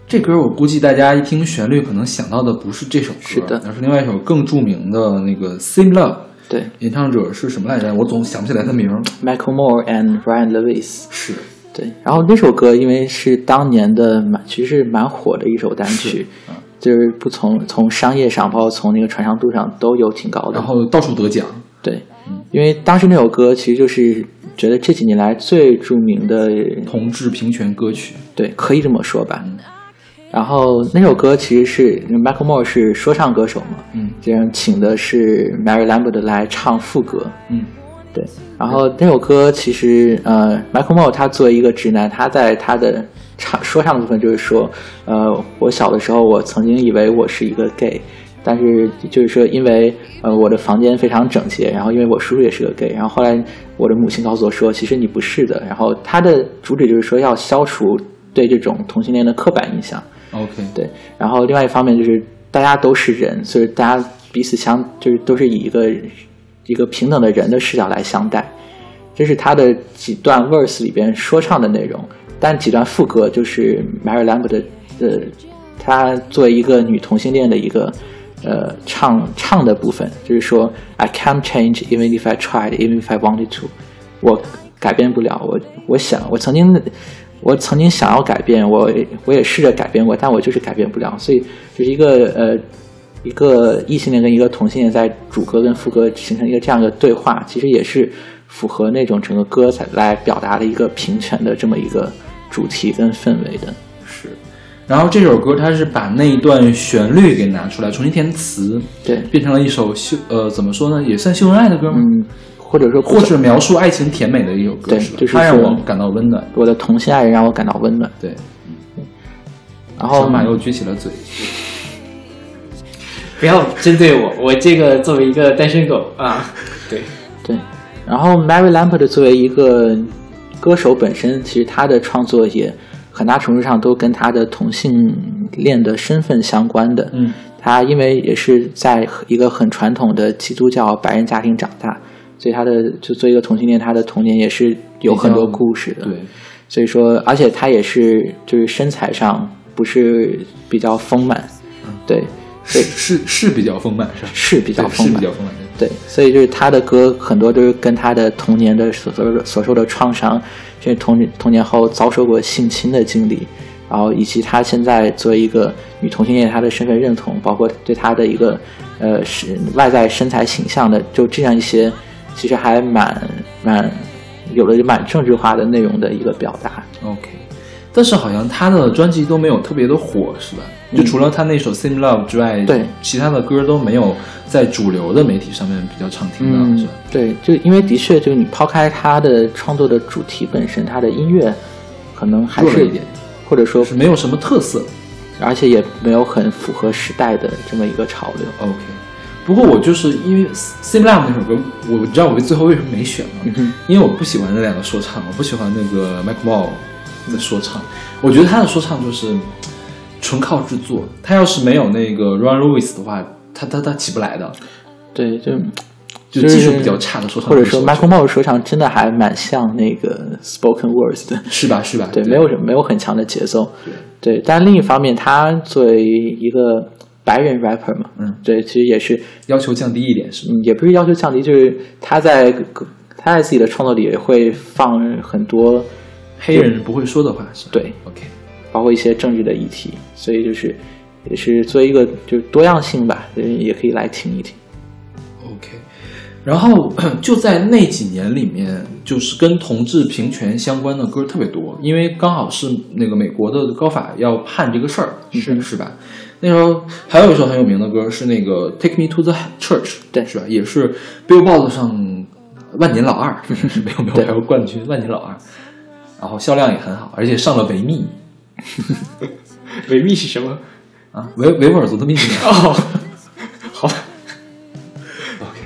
这歌我估计大家一听旋律，可能想到的不是这首歌，是的而是另外一首更著名的那个《Same Love》，对演唱者是什么来着？我总想不起来他名儿。，Michael Moore and Ryan Lewis。是，对，然后那首歌因为是当年的蛮，其实蛮火的一首单曲，嗯就是不从从商业上，包括从那个传唱度上都有挺高的。然后到处得奖。对，因为当时那首歌其实就是觉得这几年来最著名的，同志平权歌曲，对，可以这么说吧。然后那首歌其实是 Michael Moore 是说唱歌手嘛，嗯这样请的是 Mary Lambert 来唱副歌，嗯，对，然后那首歌其实呃，Michael Moore 他作为一个直男，他在他的唱说唱的部分就是说，呃，我小的时候我曾经以为我是一个 gay，但是就是说因为呃我的房间非常整洁，然后因为我叔叔也是个 gay，然后后来我的母亲告诉我说，其实你不是的，然后他的主旨就是说要消除对这种同性恋的刻板印象。OK，对，然后另外一方面就是大家都是人，所以大家彼此相就是都是以一个一个平等的人的视角来相待。这是他的几段 verse 里边说唱的内容，但几段副歌就是 Mary Lambert 的，呃，她作为一个女同性恋的一个呃唱唱的部分，就是说 I can't change even if I tried, even if I wanted to，我改变不了，我我想我曾经我曾经想要改变，我我也试着改变过，但我就是改变不了，所以就是一个呃一个异性恋跟一个同性恋在主歌跟副歌形成一个这样的对话，其实也是符合那种整个歌才来表达的一个平权的这么一个主题跟氛围的。是。然后这首歌它是把那一段旋律给拿出来，重新填词，对，变成了一首秀呃怎么说呢，也算秀恩爱的歌吗？嗯，或者说或者描述爱情甜美的一首歌，对是就是它让我感到温暖。我的同性爱人让我感到温暖。对，然后小马又撅起了嘴。不要针对我，我这个作为一个单身狗啊，对，对，然后 Mary Lambert 作为一个歌手本身，其实她的创作也很大程度上都跟她的同性恋的身份相关的。嗯，她因为也是在一个很传统的基督教白人家庭长大，所以她的就作为一个同性恋，她的童年也是有很多故事的。对，所以说，而且她也是就是身材上不是比较丰满，对，是是是比较丰满是吧？是比较丰满是比较丰满的。对，所以就是他的歌很多都是跟他的童年的所所所受的创伤，就是童童年后遭受过性侵的经历，然后以及他现在作为一个女同性恋，他的身份认同，包括对他的一个呃是外在身材形象的，就这样一些，其实还蛮蛮有了蛮政治化的内容的一个表达。OK，但是好像他的专辑都没有特别的火，是吧？就除了他那首《Same Love》之外，嗯对其他的歌都没有在主流的媒体上面比较常听到，嗯是吧？，对，就因为的确，就是你抛开他的创作的主题本身，他的音乐可能还是一点，或者说是没有什么特色。而且也没有很符合时代的这么一个潮流。OK，不过我就是因为《Same Love》那首歌，我知道我最后为什么没选吗？哼因为我不喜欢那两个说唱，我不喜欢那个 Mike Moore 的说唱，我觉得他的说唱就是纯靠制作，他要是没有那个 Ron Lewis 的话，他他他起不来的，对，就就就是技术比较差的说唱或者说 Michael Moore 说唱真的还蛮像那个 Spoken Words 的，是吧是吧？对，没有什么没有很强的节奏。对，但另一方面，他作为一个白人 rapper 嘛，嗯对，其实也是，要求降低一点是吧？嗯，也不是要求降低，就是他在他在自己的创作里会放很多，黑人不会说的话是吧？对，OK。包括一些政治的议题，所以就是也是作为一个就是多样性吧，人也可以来听一听。OK，然后 [CLEARS THROAT] 就在那几年里面，就是跟同志平权相关的歌特别多，因为刚好是那个美国的高法要判这个事儿，是是吧？那时候还有一首很有名的歌是那个《Take Me to the Church》，对是吧？也是 Billboard 上万年老二，[LAUGHS] 没有没有还有冠军万年老二，然后销量也很好，而且上了维密 [LAUGHS] 维密是什么？啊，维维吾尔族的秘密哦，[LAUGHS] 好吧，OK，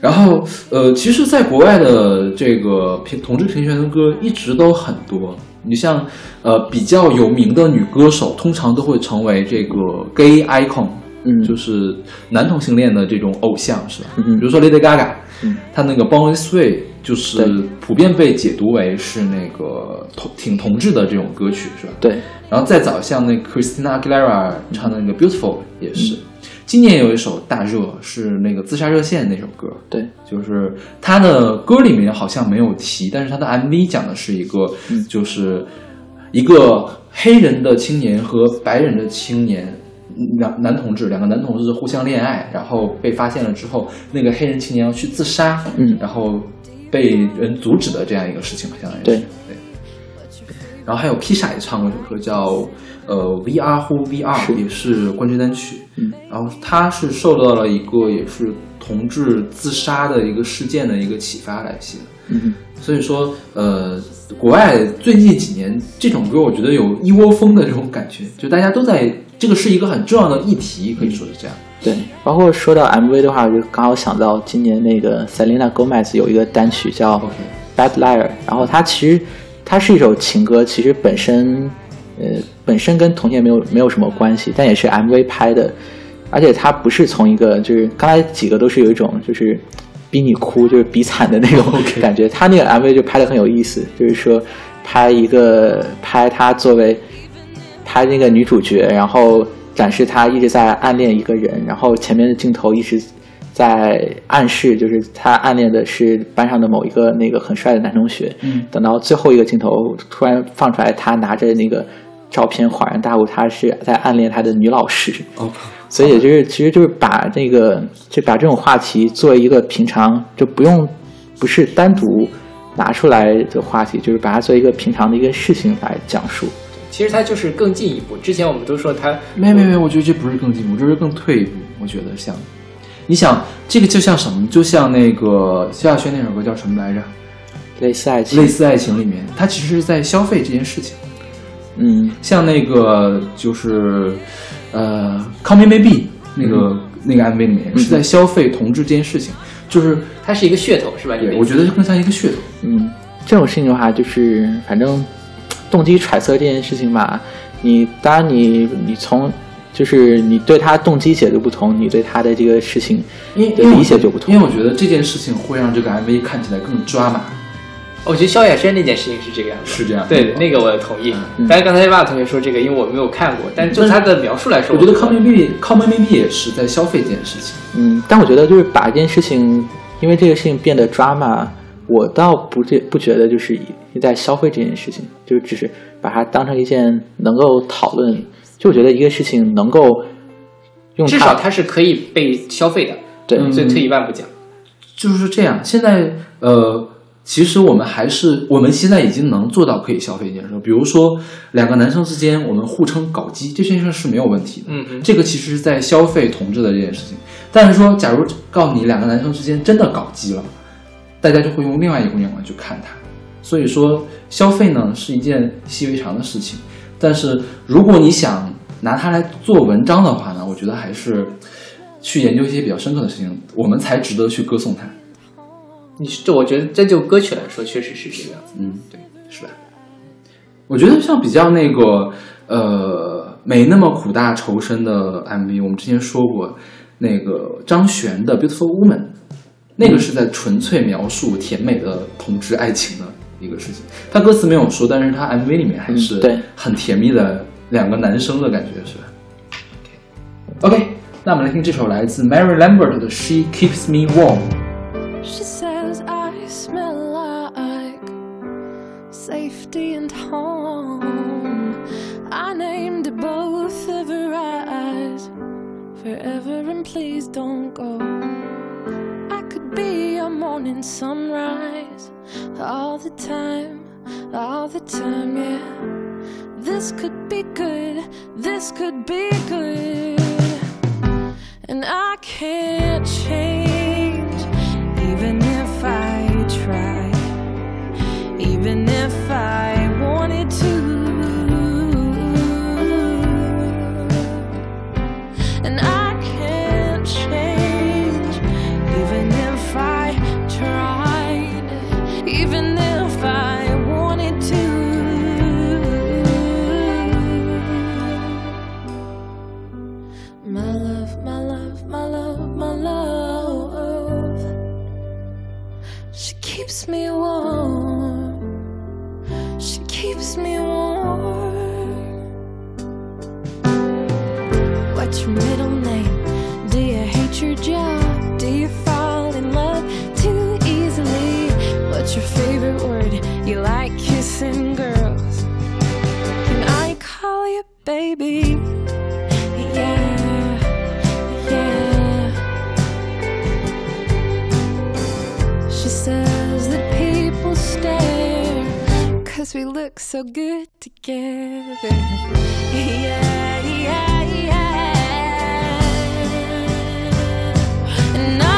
然后呃，其实，在国外的这个平同志平权的歌一直都很多。你像呃比较有名的女歌手，通常都会成为这个 gay icon，嗯就是男同性恋的这种偶像，是吧？嗯哼比如说 Lady Gaga，嗯她那个 Born This Way 就是普遍被解读为是那个同挺同志的这种歌曲，是吧？对，然后再早像那 Christina Aguilera 唱的那个 Beautiful 也是。今年有一首大热是那个自杀热线那首歌，对，就是他的歌里面好像没有提，但是他的 MV 讲的是一个，就是一个黑人的青年和白人的青年。男男同志两个男同志互相恋爱，然后被发现了之后，那个黑人青年要去自杀，嗯然后被人阻止的这样一个事情，好像也是对对。然后还有 Kisha 也唱过一首歌叫呃 We Are，是也是冠军单曲。嗯，然后他是受到了一个也是同志自杀的一个事件的一个启发来写的。嗯所以说，呃，国外最近几年这种歌，我觉得有一窝蜂的这种感觉，就大家都在这个是一个很重要的议题，可以说是这样。对，包括说到 MV 的话，我就刚好想到今年那个 Selena Gomez 有一个单曲叫《Bad Liar》，然后它其实它是一首情歌，其实本身呃本身跟同性恋没有没有什么关系，但也是 MV 拍的，而且它不是从一个就是刚才几个都是有一种就是逼你哭，就是比惨的那种感觉，他那个 MV 就拍的很有意思，就是说拍一个拍他作为拍那个女主角，然后展示她一直在暗恋一个人，然后前面的镜头一直在暗示，就是她暗恋的是班上的某一个那个很帅的男同学。嗯等到最后一个镜头突然放出来，她拿着那个照片，恍然大悟，她是在暗恋她的女老师。OK，所以也就是其实就是把这个就把这种话题作为一个平常就不用不是单独拿出来的话题，就是把它作为一个平常的一个事情来讲述。其实它就是更进一步。之前我们都说它没没没，我觉得这不是更进一步，这是更退一步。我觉得像，你想这个就像什么？就像那个萧亚轩那首歌叫什么来着？类似爱情，类似爱情里面，它其实是在消费这件事情。嗯像那个就是呃《Call Me Maybe》那个那个 MV 里面是在消费同志这件事情，就是它是一个噱头是吧？对，我觉得更像一个噱头。嗯，这种事情的话，就是反正动机揣测这件事情吧，你当然你你从就是你对他动机解读不同，你对他的这个事情的理解就不同因为我觉得这件事情会让这个 MV 看起来更抓马，我觉得萧亚轩那件事情是这个样子。是这样。对，那个我同意。嗯但是刚才爸同学说这个，因为我没有看过，但就他的描述来说，我觉得 Come Maybe Come Maybe 也是在消费这件事情。嗯，但我觉得就是把一件事情，因为这个事情变得 drama，我倒不这不觉得就是在消费这件事情，就只是把它当成一件能够讨论。就我觉得一个事情能够用至少它是可以被消费的。对嗯所以退一万步讲，就是这样。现在呃，其实我们还是我们现在已经能做到可以消费一件事，比如说两个男生之间我们互称搞基，这件事是没有问题的。嗯嗯，这个其实是在消费同志的这件事情。但是说，假如告诉你两个男生之间真的搞基了，大家就会用另外一种眼光去看他。所以说，消费呢是一件习以为常的事情。但是如果你想拿它来做文章的话呢，我觉得还是去研究一些比较深刻的事情，我们才值得去歌颂它。你这我觉得这就歌曲来说，确实是这个样子。嗯，对，是吧？我觉得像比较那个呃没那么苦大仇深的 MV，我们之前说过那个张悬的《Beautiful Woman》，那个是在纯粹描述甜美的同志爱情的一个事情。他歌词没有说，但是他 MV 里面还是很甜蜜的两个男生的感觉，是吧？OK，那我们来听这首来自 Mary Lambert 的《She Keeps Me Warm》。She says I smell like safety and home. I named both of her eyes forever, and please don't go. I could be a morning sunrise all the time, all the time, yeah. This could be good, this could be good. And I can't change, even if I try, even if I baby? Yeah, yeah. She says that people stare Cause we look so good together Yeah, yeah, yeah And I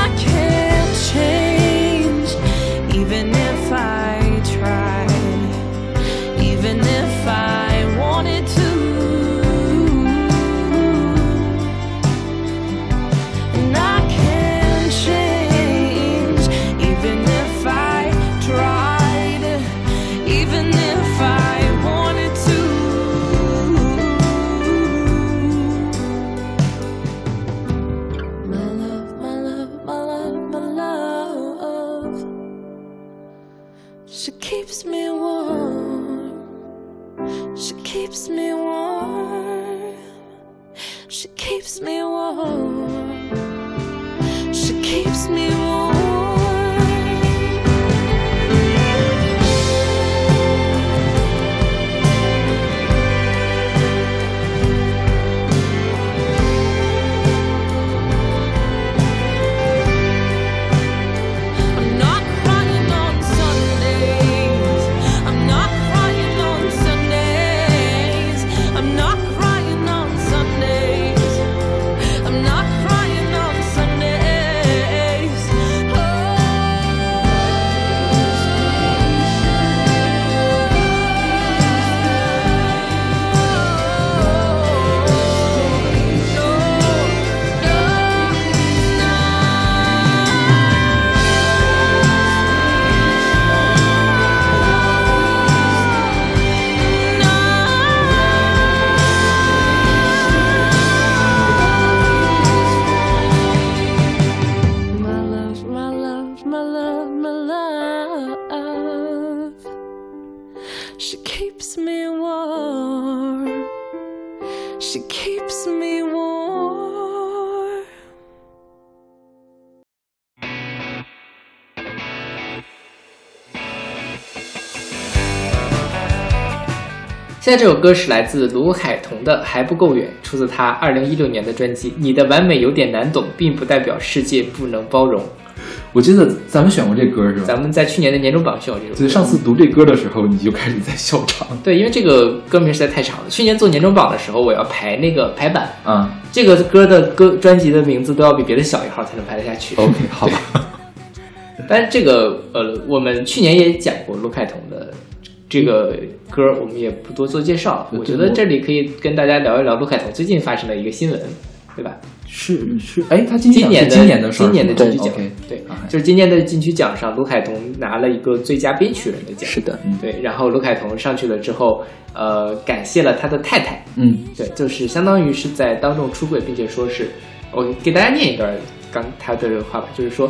现在这首歌是来自卢海彤的《还不够远》，出自他二零一六年的专辑《你的完美有点难懂，并不代表世界不能包容》。我记得咱们选过这歌是吧？咱们在去年的年终榜选过这首歌。所以上次读这歌的时候，你就开始在笑场 [LAUGHS] 对，因为这个歌名实在太长了。去年做年终榜的时候，我要排那个排版，啊。这个歌的歌专辑的名字都要比别的小一号才能排得下去。[LAUGHS] OK，好吧。[LAUGHS] 但是这个呃，我们去年也讲过卢凯彤的这个歌，我们也不多做介绍。我觉得这里可以跟大家聊一聊卢凯彤最近发生的一个新闻，对吧？是是，哎，他今今年的今年的今年的金曲奖对啊，就是今年的金曲奖上，卢凯彤拿了一个最佳编曲人的奖。是的，嗯对，然后卢凯彤上去了之后，呃，感谢了他的太太，嗯，对，就是相当于是在当众出柜，并且说是，我给大家念一段刚他的话吧，就是说，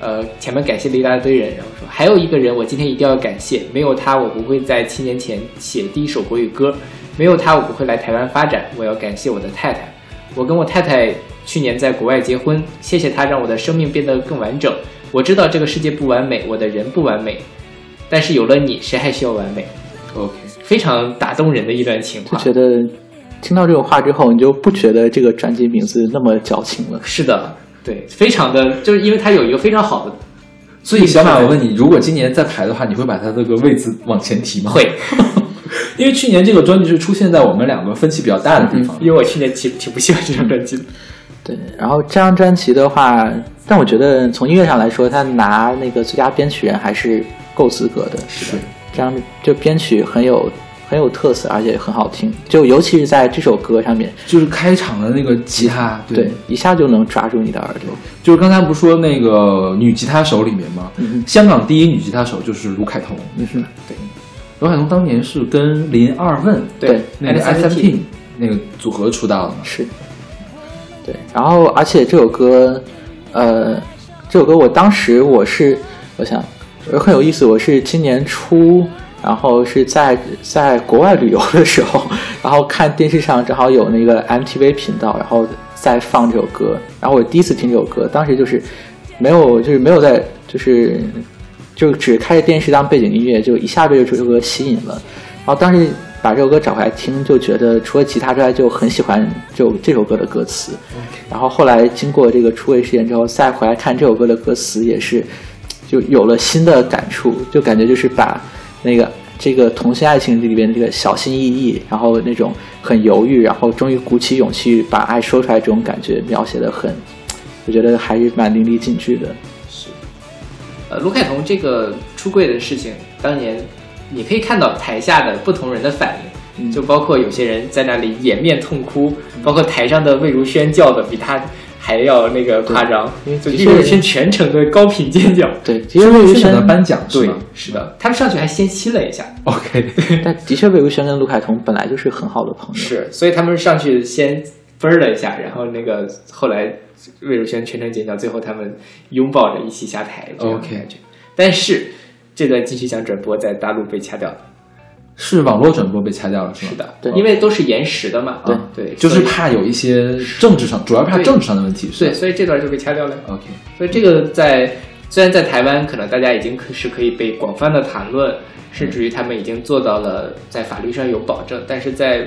呃，前面感谢了一大堆人，然后说还有一个人我今天一定要感谢，没有他我不会在七年前写第一首国语歌，没有他我不会来台湾发展，我要感谢我的太太，我跟我太太去年在国外结婚，谢谢她让我的生命变得更完整，我知道这个世界不完美，我的人不完美，但是有了你，谁还需要完美？OK，非常打动人的一段情话。[LAUGHS] 就觉得听到这种话之后，你就不觉得这个专辑名字那么矫情了。是的，对，非常的，就是因为它有一个非常好的所以小马，我问你，如果今年再排的话，你会把它这个位置往前提吗？会，[LAUGHS] 因为去年这个专辑是出现在我们两个分歧比较大的地方。因为我去年挺挺不喜欢这张专辑的。对，然后这张专辑的话，但我觉得从音乐上来说，他拿那个最佳编曲人还是够资格的。是这张就编曲很有很有特色，而且很好听。就尤其是在这首歌上面，就是开场的那个吉他，对，一下就能抓住你的耳朵。就是刚才不是说那个女吉他手里面吗？嗯香港第一女吉他手就是卢凯彤。嗯哼，对，卢凯彤当年是跟林二问对那个 S S M P 那个组合出道的嘛。是，对，然后而且这首歌，呃，这首歌我当时我是我想呃很有意思，我是今年初，然后是在在国外旅游的时候，然后看电视上正好有那个 MTV 频道，然后在放这首歌，然后我第一次听这首歌，当时就是没有就是没有在就是就只开着电视当背景音乐，就一下被这首歌吸引了。然后当时把这首歌找回来听，就觉得除了吉他之外，就很喜欢就这首歌的歌词。然后后来经过这个出位事件之后，再回来看这首歌的歌词，也是就有了新的感触，就感觉就是把那个这个同性爱情里边这个小心翼翼，然后那种很犹豫，然后终于鼓起勇气把爱说出来这种感觉描写的很，我觉得还是蛮淋漓尽致的。是呃，卢凯彤这个出柜的事情，当年你可以看到台下的不同人的反应，就包括有些人在那里掩面痛哭，包括台上的魏如萱叫的比他还要那个夸张对，就的确魏如萱全程的高频尖叫。对，的确魏如萱的颁奖对，是的，他们上去还先亲了一下，？OK，[LAUGHS] 但的确魏如萱跟卢凯彤本来就是很好的朋友。是，所以他们上去先分儿了一下，然后那个后来魏如萱全程尖叫，最后他们拥抱着一起下台，OK。但是这段金曲奖转播在大陆被掐掉了。是网络转播被掐掉了是吗？是的，对因为都是延时的嘛。对啊对，就是怕有一些政治上，主要怕政治上的问题。是对，所以这段就被掐掉了。OK，所以这个在虽然在台湾可能大家已经可是可以被广泛的谈论，甚至于他们已经做到了在法律上有保证，但是在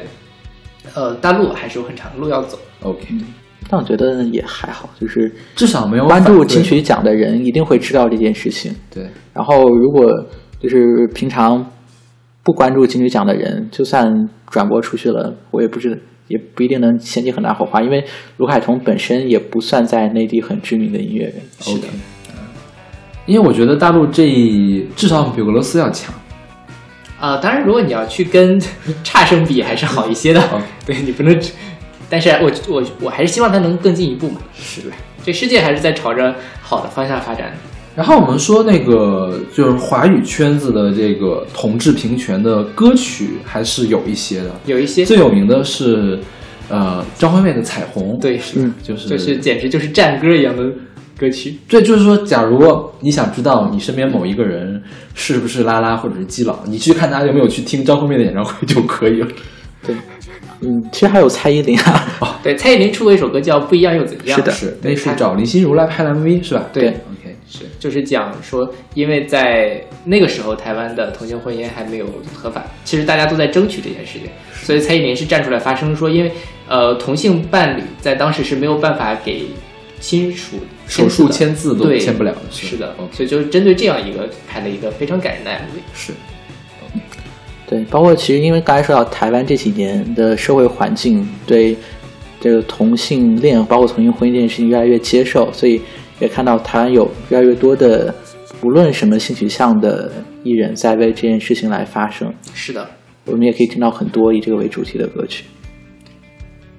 呃大陆还是有很长的路要走。OK，但我觉得也还好，就是至少没有关注金曲奖的人一定会知道这件事情。对，然后，如果就是平常不关注金曲奖的人，就算转播出去了，我也不知也不一定能掀起很大火花，因为卢凯彤本身也不算在内地很知名的音乐人。OK，因为我觉得大陆这一至少比俄罗斯要强。啊、当然，如果你要去跟 [LAUGHS] 差生比，还是好一些的。哦 [LAUGHS] 对你不能，但是我我我还是希望他能更进一步嘛。是的，这世界还是在朝着好的方向发展的。然后我们说那个就是华语圈子的这个同志平权的歌曲还是有一些的，有一些。最有名的是呃张惠妹的《彩虹》，对是嗯就是就是简直就是战歌一样的歌歌曲。对，就是说，假如你想知道你身边某一个人是不是拉拉或者是基佬，你去看他有没有去听张惠妹的演唱会就可以了。对，嗯，其实还有蔡依林啊，哦 [LAUGHS] 对，蔡依林出过一首歌叫《不一样又怎样》，是的。是，那是找林心如来拍的 MV 是吧？对，OK，是就是讲说，因为在那个时候台湾的同性婚姻还没有合法，其实大家都在争取这件事情，所以蔡依林是站出来发声说，因为呃同性伴侣在当时是没有办法给亲属手术签签字都对签不了的，是的所以就是针对这样一个拍了一个非常感人的 MV。是对，包括其实因为刚才说到台湾这几年的社会环境对这个同性恋，包括同性婚姻这件事情越来越接受，所以也看到台湾有越来越多的无论什么性取向的艺人在为这件事情来发声。是的，我们也可以听到很多以这个为主题的歌曲。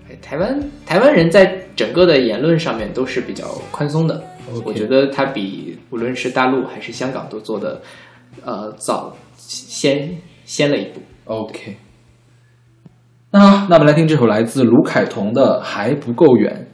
哎台湾台湾人在整个的言论上面都是比较宽松的我觉得他比无论是大陆还是香港都做的呃早先先了一步。OK。那好，那我们来听这首来自卢凯彤的《还不够远》。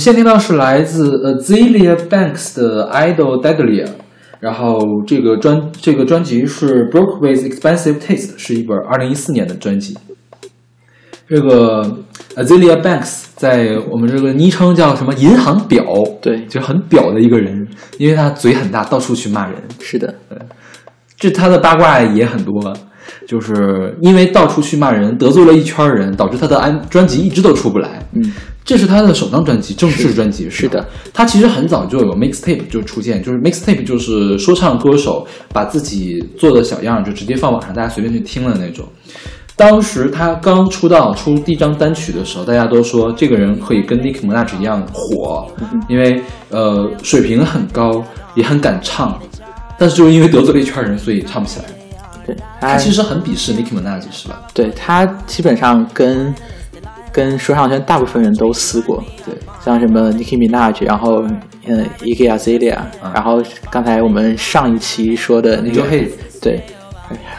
们现在听到是来自 Azealia Banks 的《Idol Deadlier》，然后这个专这个专辑是 Broke with Expensive Taste，是一本二零一四年的专辑。这个 Azealia Banks 在我们这个昵称叫什么“银行婊”，对就很婊的一个人，因为他嘴很大，到处去骂人。是的，这他的八卦也很多，就是因为到处去骂人，得罪了一圈人，导致他的安专辑一直都出不来。嗯，这是他的首张专辑，正式专辑吧是的。他其实很早就有 mixtape 就出现，就是 mixtape 就是说唱歌手把自己做的小样就直接放网上，大家随便去听的那种。当时他刚出道出第一张单曲的时候，大家都说这个人可以跟 Nicki Minaj 一样火，因为呃水平很高，也很敢唱，但是就是因为得罪了一圈人，所以唱不起来。对，他他其实很鄙视 Nicki Minaj 是吧？对他基本上跟跟说唱圈大部分人都撕过，对，像什么 Nicki Minaj，然后嗯 Iggy Azalea，、啊然后刚才我们上一期说的那个对，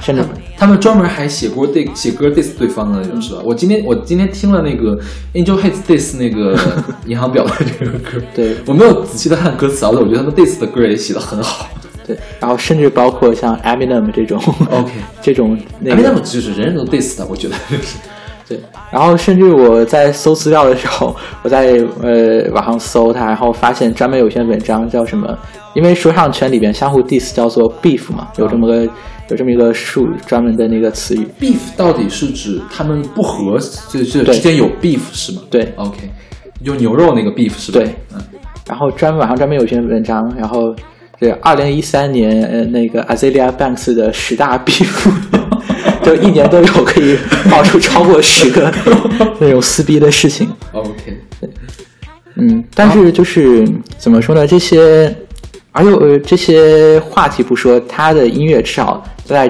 甚至他们专门还写过 diss 写歌 diss 对方的，有是吧？我今天我今天听了那个 Angel Haze diss 那个 [LAUGHS] 银行表的这个歌，对我没有仔细的看歌词啊，但我觉得他们 diss 的歌也写的很好。对，然后甚至包括像 Eminem 这种 OK [LAUGHS] 这种 Eminem 就是人人都 diss 的，我觉得就是 [LAUGHS] 对，然后甚至我在搜资料的时候，我在呃网上搜它，然后发现专门有一篇文章叫什么？因为说唱圈里边相互 diss 叫做 beef 嘛，有这么个有这么一个术语专门的那个词语。beef 到底是指他们不和，这这对之间有 beef 是吗？对，OK，就牛肉那个 beef 是吧？对嗯，然后专网上专门有一篇文章，然后是二零一三年呃那个 Azealia Banks 的十大 beef，[LAUGHS] 就一年都有可以爆出超过十个 [LAUGHS] 那种撕逼的事情。OK，嗯，但是就是怎么说呢？这些，而且呃这些话题不说，他的音乐至少在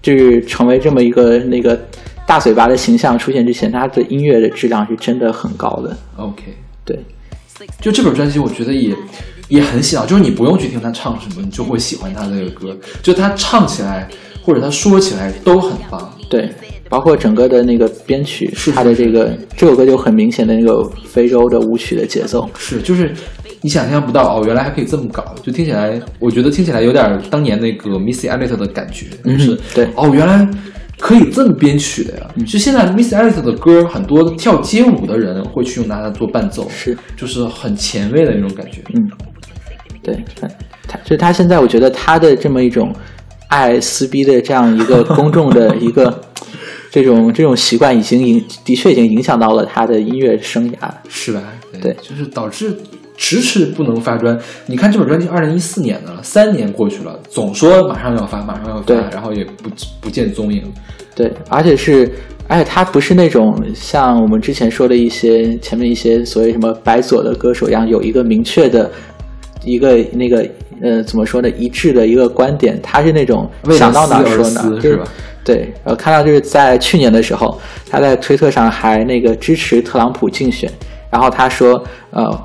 就是成为这么一个那个大嘴巴的形象出现之前，他的音乐的质量是真的很高的。OK，对，就这本专辑，我觉得也也很洗脑，就是你不用去听他唱什么，你就会喜欢他这个歌，就他唱起来或者他说起来都很棒。对，包括整个的那个编曲，是他的这个这首歌就很明显的那个非洲的舞曲的节奏。是，就是你想象不到哦，原来还可以这么搞，就听起来，我觉得听起来有点当年那个 Missy Elliott 的感觉，嗯就是对哦，原来可以这么编曲的呀。就现在 Missy Elliott 的歌，很多跳街舞的人会去用它做伴奏，是，就是很前卫的那种感觉。嗯，对，他他就是他现在，我觉得他的这么一种爱撕逼的这样一个 [LAUGHS] 公众的一个这种这种习惯，已经影的确已经影响到了他的音乐生涯。是吧？对就是导致迟迟不能发专。你看这本专辑，二零一四年的了，三年过去了，总说马上要发，马上要对发，然后也不不见踪影。对，而且是，而且他不是那种像我们之前说的一些前面一些所谓什么白左的歌手一样，有一个明确的一个那个呃怎么说呢一致的一个观点，他是那种想到哪儿说哪是吧对，我看到就是在去年的时候，他在推特上还那个支持特朗普竞选，然后他说呃。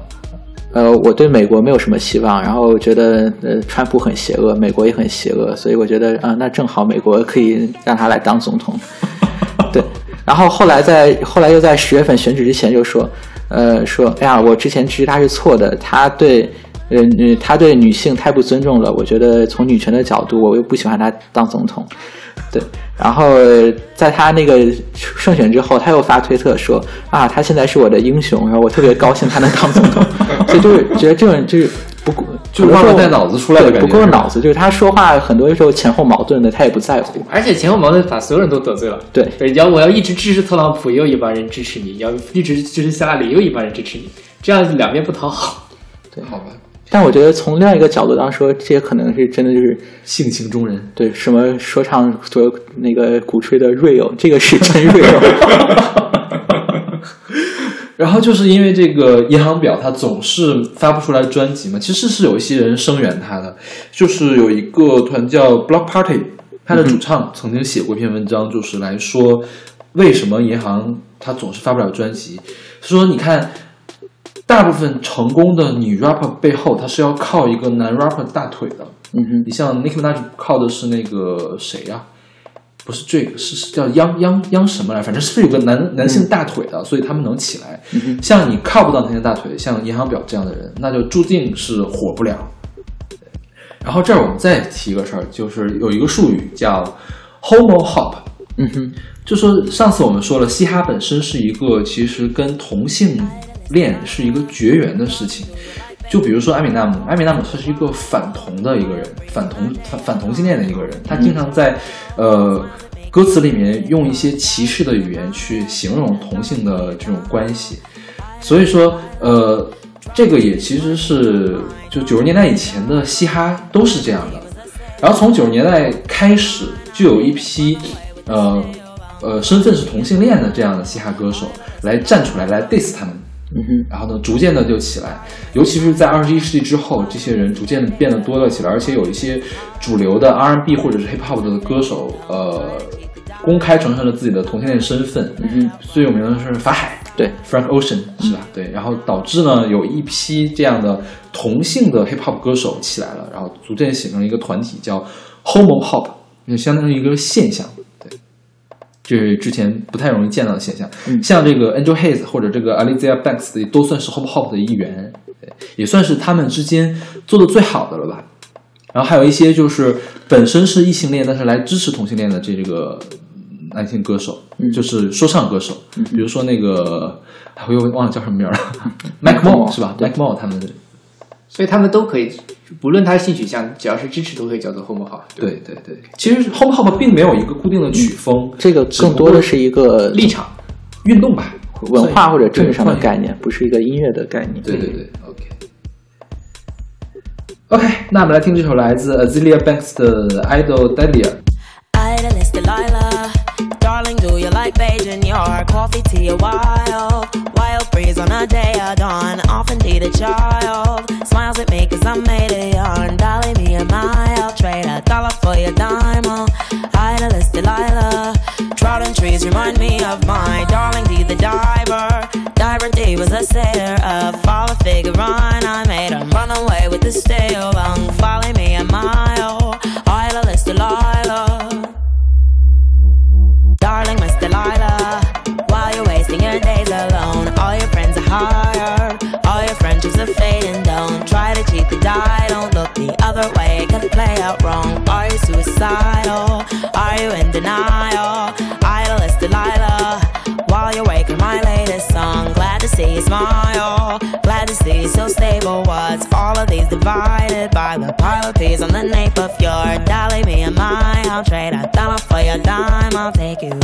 呃，我对美国没有什么希望，然后觉得呃，川普很邪恶，美国也很邪恶，所以我觉得啊、那正好美国可以让他来当总统。[LAUGHS] 对，然后后来在后来又在十月份选举之前就说，呃，说哎呀，我之前支持他是错的，他对，呃，呃他对女性太不尊重了，我觉得从女权的角度，我又不喜欢他当总统。对，然后在他那个胜选之后，他又发推特说啊，他现在是我的英雄，然后我特别高兴他能当总统，[LAUGHS] 所以就是觉得这种就是不顾 [LAUGHS] 就是忘了带脑子出来的感觉不够脑子，就是他说话很多时候前后矛盾的，他也不在乎。而且前后矛盾把所有人都得罪了。对对，你要我要一直支持特朗普，也有一帮人支持你；你要一直支持希拉里，也有一帮人支持你。这样两边不讨好。对好吧，但我觉得从另外一个角度上说，这些可能是真的就是性情中人。对什么说唱所那个鼓吹的 real，这个是真 real。[LAUGHS] 然后就是因为这个银行表，它总是发不出来专辑嘛，其实是有一些人声援他的，就是有一个团叫 Block Party，他的主唱曾经写过一篇文章，就是来说为什么银行它总是发不了专辑，说你看。大部分成功的女 rapper 背后，它是要靠一个男 rapper 大腿的。嗯哼，你像 Nicki Minaj 靠的是那个谁呀、不是 Drake，是是叫央央央什么来，反正是有个男男性大腿的，所以他们能起来。像你靠不到那些大腿，像银行表这样的人，那就注定是火不了。然后这儿我们再提一个事儿，就是有一个术语叫 homo hop，嗯哼，就说上次我们说了，嘻哈本身是一个其实跟同性恋是一个绝缘的事情。就比如说艾米纳姆，艾米纳姆他是一个反同的一个人，反同反反同性恋的一个人，他经常在呃歌词里面用一些歧视的语言去形容同性的这种关系。所以说，呃，这个也其实是就九十年代以前的嘻哈都是这样的。然后从九十年代开始，就有一批呃呃身份是同性恋的这样的嘻哈歌手来站出来来 diss 他们。嗯哼，然后呢，逐渐的就起来，尤其是在二十一世纪之后，这些人逐渐变得多了起来，而且有一些主流的 R&B 或者是 Hip Hop 的歌手，呃，公开承认了自己的同性恋身份。嗯哼，最有名的是法海，对，Frank Ocean 是吧？对，然后导致呢有一批这样的同性的 Hip Hop 歌手起来了，然后逐渐形成了一个团体，叫 Homo Hop，就相当于一个现象。对，这是之前不太容易见到的现象。嗯像这个 Angel Hayes 或者这个 Alicia Banks 的都算是 Homo Hop 的一员，也算是他们之间做的最好的了吧。然后还有一些就是本身是异性恋，但是来支持同性恋的这个男性歌手，嗯就是说唱歌手，比如说那个，哎我又忘了叫什么名儿了 Mac，Mac Mo 是吧对？Mac Mo 他们，所以他们都可以，不论他的性取向，只要是支持，都可以叫做 homo 好。对对对，其实 Home Hop 并没有一个固定的曲风，这个更多的是一个立场，运动吧，文化或者政治上的概念，不是一个音乐的概念。对对对，OK。OK，那我们来听这首来自 Azealia Banks 的《Idol do you like Beijing? Your coffee, tea, a wild. Wild breeze on a day of dawn. Off indeed a child. For your dime. Oh, idolist Delilah. Trotting trees remind me of my darling D the diver. Diver D was a sailor, a follow figure run. I made him run away with the stale lung. Follow me a mile. Idolist Delilah. Darling Miss Delilah, while you're wasting your days alone, all your friends are hired, all your friendships are fading. Don't try to cheat the die, don't other way, could play out wrong. Are you suicidal? Are you in denial? Idolist Delilah, while you're waking my latest song, glad to see you smile, glad to see you so stable. What's all of these divided by the pile of peas on the nape of your dolly? Me and my, I'll trade a dollar for your dime, I'll take you.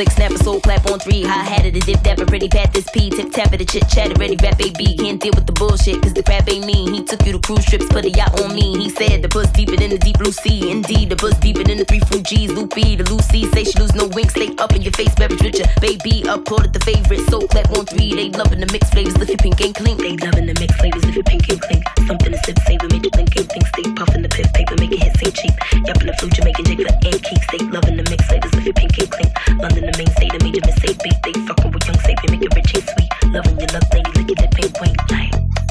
Slick snapper, soul clap on three. High hatted, a dip dapper, pretty pat this P. Tip tap it, a chit chat, ready rap AB. Can't deal with the bullshit, cause the crap ain't mean. He took you to cruise trips, put a yacht on me. He said the bus deeper than the deep blue sea. Indeed, the bus deeper than the three fruit G's. Loopy, the Lucy, say she lose no wings, stay up in your face, beverage ya. Baby, uploaded the favorite, soul clap on three. They loving the mixed flavors, lift your pink and clink. They loving the mixed flavors, lift your pink and clink. Something to sip, savor, make you think, think, stay puffing the piff paper, make it hit, seem cheap. Yup in the flute, Jamaican jig and antique, stay loving the mixed flavors, lift your pink and clink. London, the main state, a major mistake, beat, they fucking with young savior, make it rich and sweet. Loving your luck, lady, look at that pink wink, like.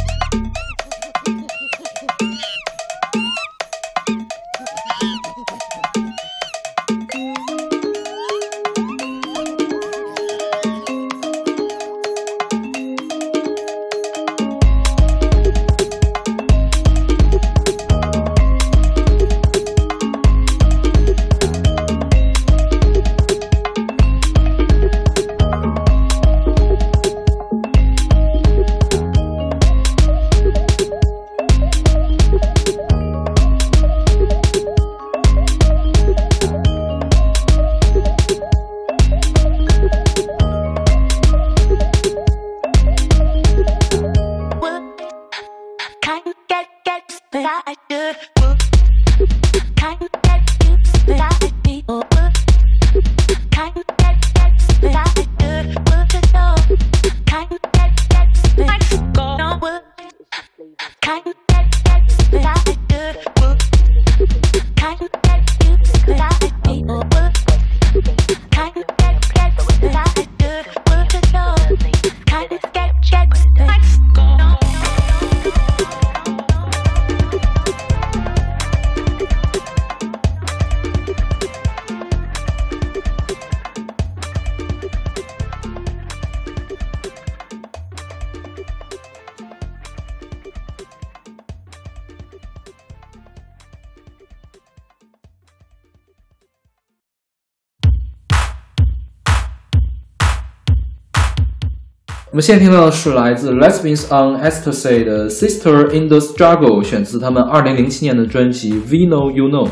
我们现在听到的是来自 Lesbians on Ecstasy 的《Sister in the Struggle》，选自他们二零零七年的专辑《We Know You Know》。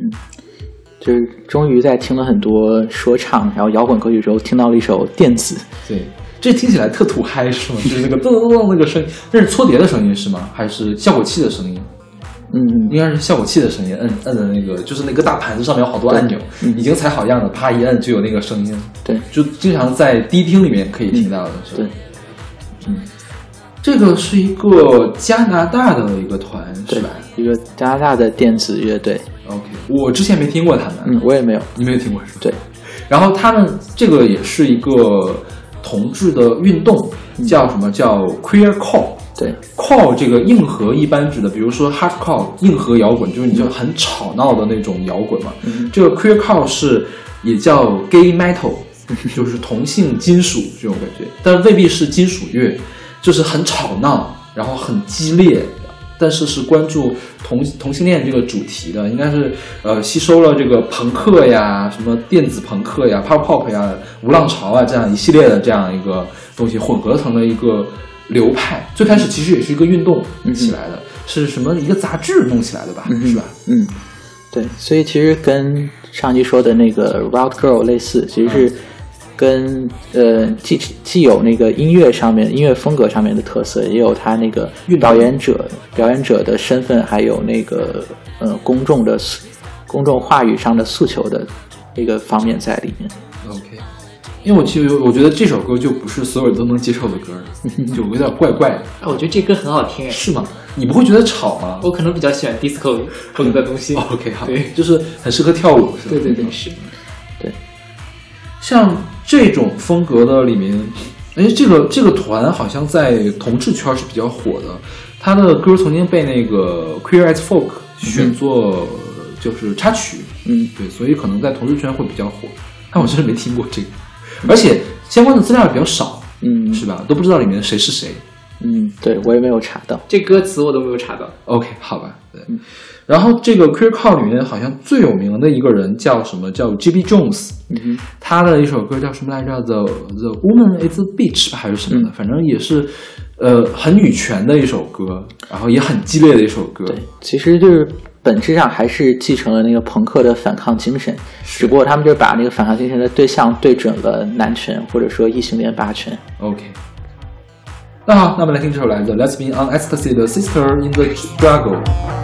嗯就是终于在听了很多说唱，然后摇滚歌曲之后，听到了一首电子，对，这听起来特土嗨是吗？就是那个噔噔噔那个声音，那是搓碟的声音是吗？还是效果器的声音？嗯，应该是效果器的声音，摁摁的那个，就是那个大盘子上面有好多按钮，嗯。已经踩好样了，啪一摁就有那个声音，对。就经常在迪厅里面可以听到的。是吧对，这个是一个加拿大的一个团，是吧，一个加拿大的电子乐队，？OK，我之前没听过他们，嗯，我也没有，你没有听过是吧？对，然后他们这个也是一个同志的运动，叫什么？叫 queer core。对，core 这个硬核一般指的，比如说 hardcore 硬核摇滚，就是你就很吵闹的那种摇滚嘛。这个 queer core 是也叫 gay metal，[LAUGHS] 就是同性金属这种感觉，但未必是金属乐，就是很吵闹，然后很激烈。但是是关注同同性恋这个主题的，应该是呃吸收了这个朋克呀、什么电子朋克呀、pop pop 呀、无浪潮啊这样一系列的这样一个东西混合成了一个流派。最开始其实也是一个运动起来的，是什么一个杂志弄起来的吧？是吧？嗯，对，所以其实跟上期说的那个 Route Girl 类似，其实是跟呃既既有那个音乐上面音乐风格上面的特色，也有他那个表演者表演者的身份，还有那个呃公众的公众话语上的诉求的一个方面在里面。OK，因为我其实我觉得这首歌就不是所有人都能接受的歌，[LAUGHS] 就有点怪怪的，啊，我觉得这歌很好听哎，是吗？你不会觉得吵吗？我可能比较喜欢 disco 风的东西。OK 好，对就是很适合跳舞，是吧？对对对，是。对像这种风格的里面，哎，这个这个团好像在同志圈是比较火的，他的歌曾经被那个 Queer as Folk 选作就是插曲，嗯，对，所以可能在同志圈会比较火。但我真是没听过这个，而且相关的资料也比较少，嗯是吧？都不知道里面谁是谁。嗯，对我也没有查到。这歌词我都没有查到。OK，好吧，对。然后这个 Queer Call 里面好像最有名的一个人叫什么？叫 G.B. Jones。嗯他的一首歌叫什么来着？The The Woman is a Bitch 吧，还是什么的？反正也是，呃，很女权的一首歌，然后也很激烈的一首歌。对，其实就是本质上还是继承了那个朋克的反抗精神，只不过他们就把那个反抗精神的对象对准了男权或者说异性恋霸权。OK。那好，那我们来听这首来自 Lesbian on Ecstasy 的 Sister in the Struggle。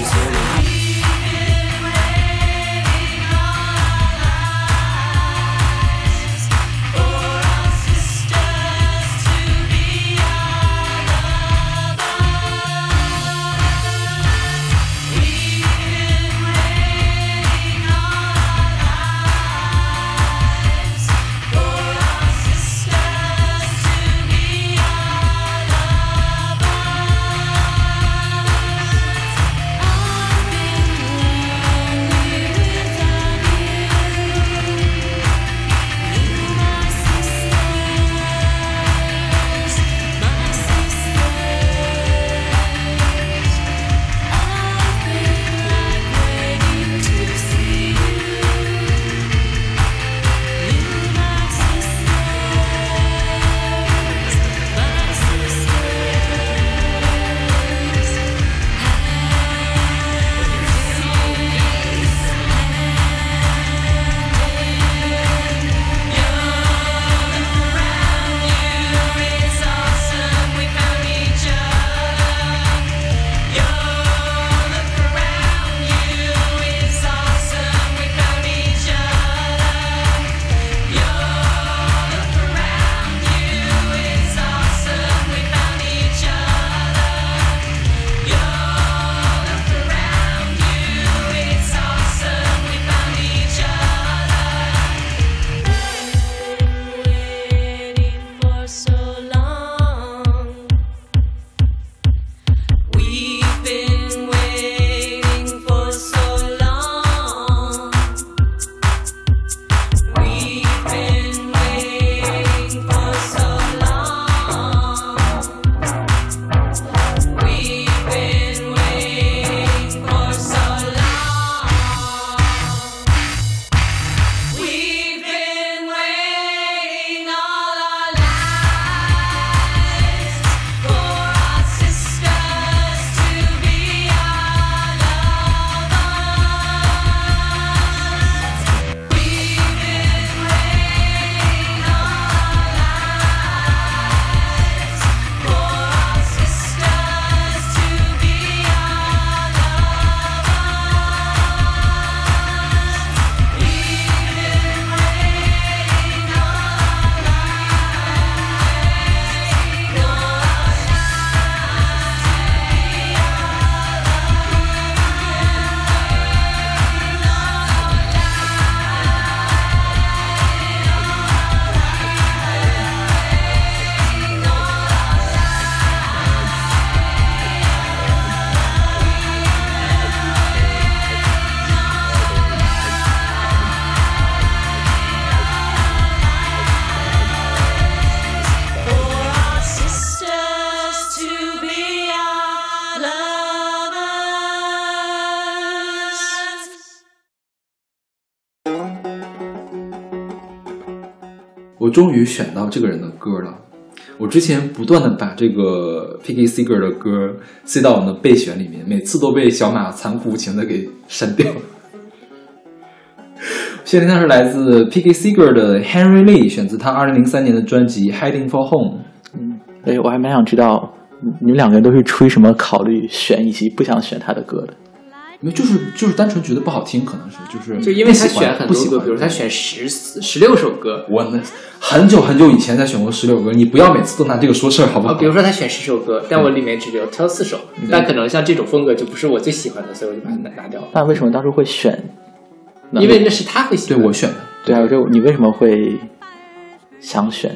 You 我终于选到这个人的歌了。我之前不断的把这个 Piggy Seeger 的歌塞到我们的备选里面，每次都被小马残酷无情的给删掉。现在是来自 Piggy Seeger 的 Henry Lee，选自他2003年的专辑《Hiding for Home》。嗯哎，我还蛮想知道你们两个人都是出于什么考虑选以及不想选他的歌的。因为就是就是单纯觉得不好听，可能是就是就因为他选很多歌，比如他选十四、十六首歌我呢很久很久以前才选过十六歌，你不要每次都拿这个说事儿好不啊，好？比如说他选十首歌，但我里面只有挑四首，但可能像这种风格就不是我最喜欢的，所以我就把它拿拿掉了。那为什么当初会选？因为那是他会喜欢。对我选的，对啊，就你为什么会想选？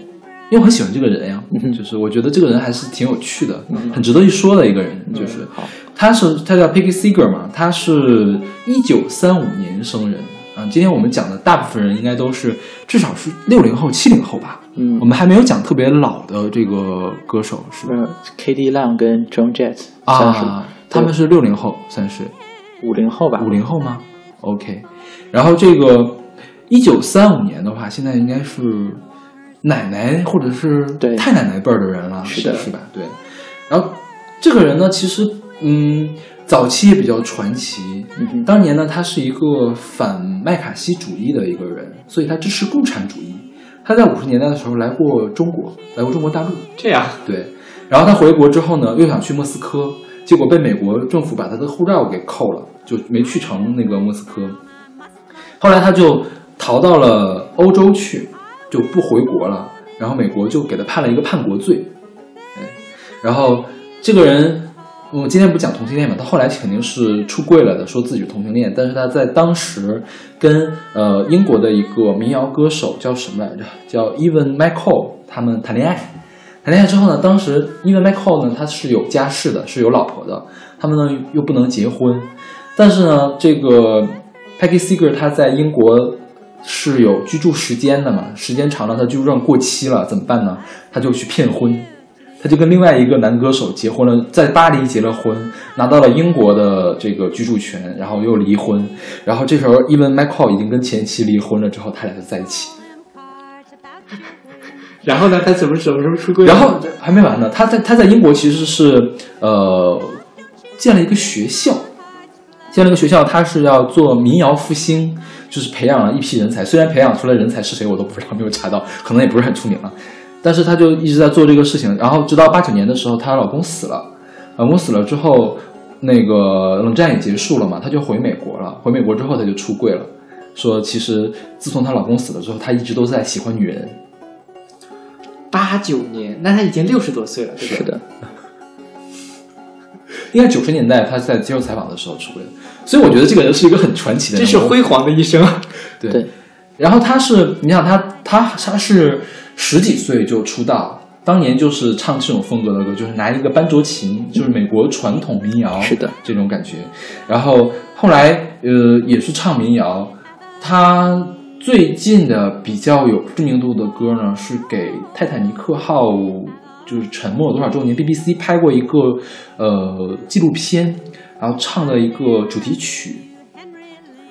因为我很喜欢这个人呀，嗯就是我觉得这个人还是挺有趣的，很值得一说的一个人，就是好，他是他叫 Piggy Seeger 嘛，他是一九三五年生人啊。今天我们讲的大部分人应该都是至少是六零后、七零后吧。嗯我们还没有讲特别老的这个歌手，是吧？呃，K D Lang 跟 John Jett 啊，他们是六零后，算是五零后吧？五零后吗？OK，然后这个一九三五年的话，现在应该是奶奶或者是对太奶奶辈儿的人了，是的是吧？对。然后这个人呢，其实嗯，早期也比较传奇。嗯哼当年呢，他是一个反麦卡锡主义的一个人，所以他支持共产主义。他在五十年代的时候来过中国，来过中国大陆。这样，对，然后他回国之后呢，又想去莫斯科，结果被美国政府把他的护照给扣了，就没去成那个莫斯科。后来他就逃到了欧洲去，就不回国了。然后美国就给他判了一个叛国罪。哎，然后这个人，我今天不讲同性恋嘛，他后来肯定是出柜了的，说自己是同性恋。但是他在当时跟呃英国的一个民谣歌手叫什么来着？叫 Even Michael，他们谈恋爱。谈恋爱之后呢，当时 Even Michael 呢，他是有家室的，是有老婆的，他们呢又不能结婚，但是呢，这个 Peggy Seeger 他在英国是有居住时间的嘛，时间长了他居住证过期了，怎么办呢？他就去骗婚，他就跟另外一个男歌手结婚了，在巴黎结了婚，拿到了英国的这个居住权，然后又离婚，然后这时候 Evan McCall 已经跟前妻离婚了之后，他俩就在一起。[LAUGHS] 然后呢，他怎么什么时候出柜？然后还没完呢，他在他在英国其实是呃建了一个学校，建了一个学校，他是要做民谣复兴，就是培养了一批人才。虽然培养出来人才是谁我都不知道，没有查到，可能也不是很出名了。但是她就一直在做这个事情，然后直到八九年的时候，她老公死了，老公死了之后，那个冷战也结束了嘛，她就回美国了。回美国之后，她就出柜了，说其实自从她老公死了之后，她一直都在喜欢女人。八九年，那她已经六十多岁了？是的，[LAUGHS] 应该九十年代他在接受采访的时候出柜的，所以我觉得这个人是一个很传奇的人。这是辉煌的一生。对。对然后他是，你想他他他是十几岁就出道，当年就是唱这种风格的歌，就是拿一个班卓琴，就是美国传统民谣，是的这种感觉。然后后来呃也是唱民谣，他最近的比较有知名度的歌呢，是给泰坦尼克号就是沉没多少周年，BBC 拍过一个呃纪录片，然后唱的一个主题曲，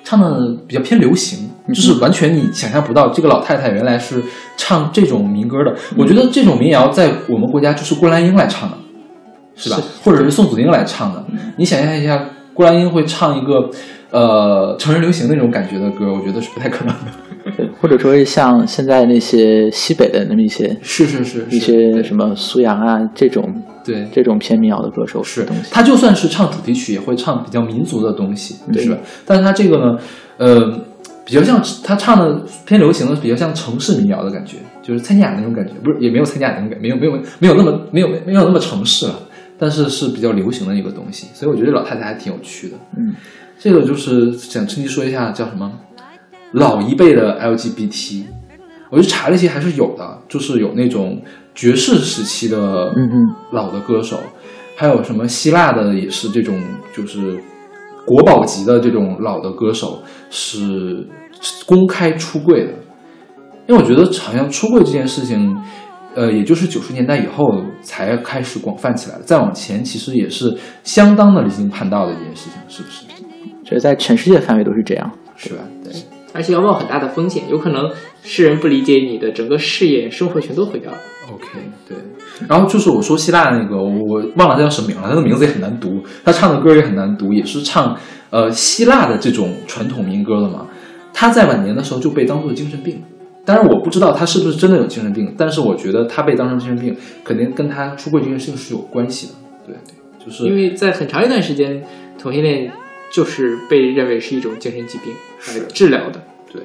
唱的比较偏流行，就是完全你想象不到，这个老太太原来是唱这种民歌的。我觉得这种民谣在我们国家就是郭兰英来唱的，是吧？或者是宋祖英来唱的。你想象一下，郭兰英会唱一个呃成人流行那种感觉的歌，我觉得是不太可能的。对 [LAUGHS] 或者说是像现在那些西北的那么一些是是是，一些什么苏阳啊这种对这种偏民谣的歌手是东西，他就算是唱主题曲，也会唱比较民族的东西，对是吧？但是他这个呢，呃，比较像他唱的偏流行的，比较像城市民谣的感觉，就是蔡健雅那种感觉，不是也没有蔡健雅那种感觉，没有没有没有那么没有没有那么城市了，但是是比较流行的一个东西，所以我觉得老太太还挺有趣的。嗯，这个就是想趁机说一下叫什么老一辈的 LGBT，我去查了一些还是有的，就是有那种爵士时期的嗯嗯老的歌手，还有什么希腊的也是这种就是国宝级的这种老的歌手是公开出柜的，因为我觉得好像出柜这件事情。呃，也就是九十年代以后才开始广泛起来的，再往前其实也是相当的离经叛道的一件事情，是不是？就是在全世界范围都是这样。是吧？对，而且要冒很大的风险，有可能世人不理解你的整个事业、生活全都毁掉了。OK，对。然后就是我说希腊那个，我忘了他叫什么名了，他的名字也很难读，他唱的歌也很难读，也是唱呃希腊的这种传统民歌的嘛。他在晚年的时候就被当做精神病，当然我不知道他是不是真的有精神病，但是我觉得他被当成精神病，肯定跟他出柜这件事情是有关系的。对，就是因为在很长一段时间，同性恋就是被认为是一种精神疾病来治疗的。对，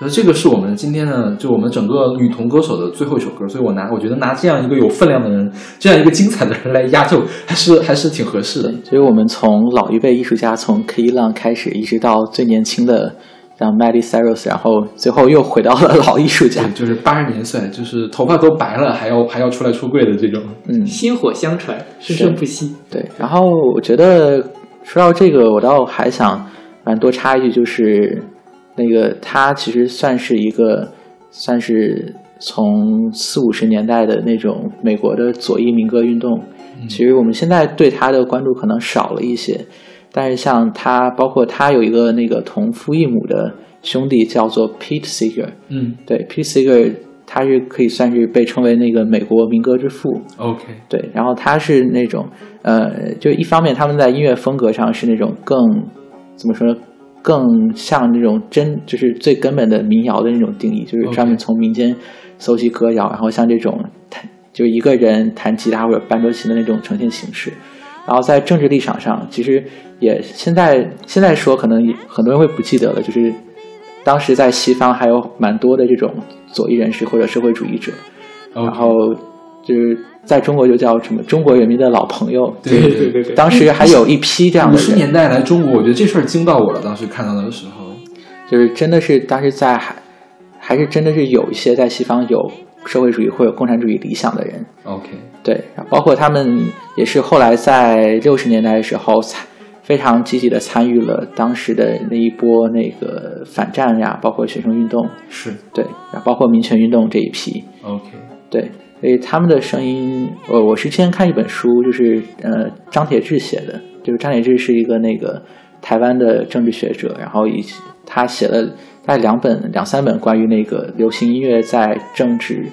那这个是我们今天的，就我们整个女童歌手的最后一首歌，所以我拿我觉得拿这样一个有分量的人，这样一个精彩的人来压轴，还是还是挺合适的。所以我们从老一辈艺术家，从 K 浪开始，一直到最年轻的像 Miley Cyrus，然后最后又回到了老艺术家对，。就是八十年岁，就是头发都白了，还要还要出来出柜的这种。嗯，薪火相传，生生不息。对。然后我觉得说到这个，我倒还想蛮多插一句，就是那个他其实算是一个，算是从四五十年代的那种美国的左翼民歌运动。其实我们现在对他的关注可能少了一些，但是像他，包括他有一个那个同父异母的兄弟叫做 Pete Seeger，嗯对 Pete Seeger，他是可以算是被称为那个美国民歌之父。，OK，对，然后他是那种呃，就一方面他们在音乐风格上是那种更怎么说呢，更像那种真就是最根本的民谣的那种定义，就是专门从民间搜集歌谣，然后像这种弹就一个人弹吉他或者伴奏琴的那种呈现形式。然后在政治立场上，其实也现在现在说可能也很多人会不记得了，就是当时在西方还有蛮多的这种左翼人士或者社会主义者，然后就是在中国就叫什么中国人民的老朋友，对对对对。对当时还有一批这样的人，十年代来中国，我觉得这事儿惊到我了。当时看到的时候，就是真的是当时在还还是真的是有一些在西方有社会主义或者共产主义理想的人，OK，对，包括他们也是后来在六十年代的时候参非常积极的参与了当时的那一波那个反战呀，包括学生运动，是。对，包括民权运动这一批，OK，对，所以他们的声音，我我是之前看一本书，就是呃张铁志写的，就是张铁志是一个那个台湾的政治学者，然后以他写了大概两本两三本关于那个流行音乐在政治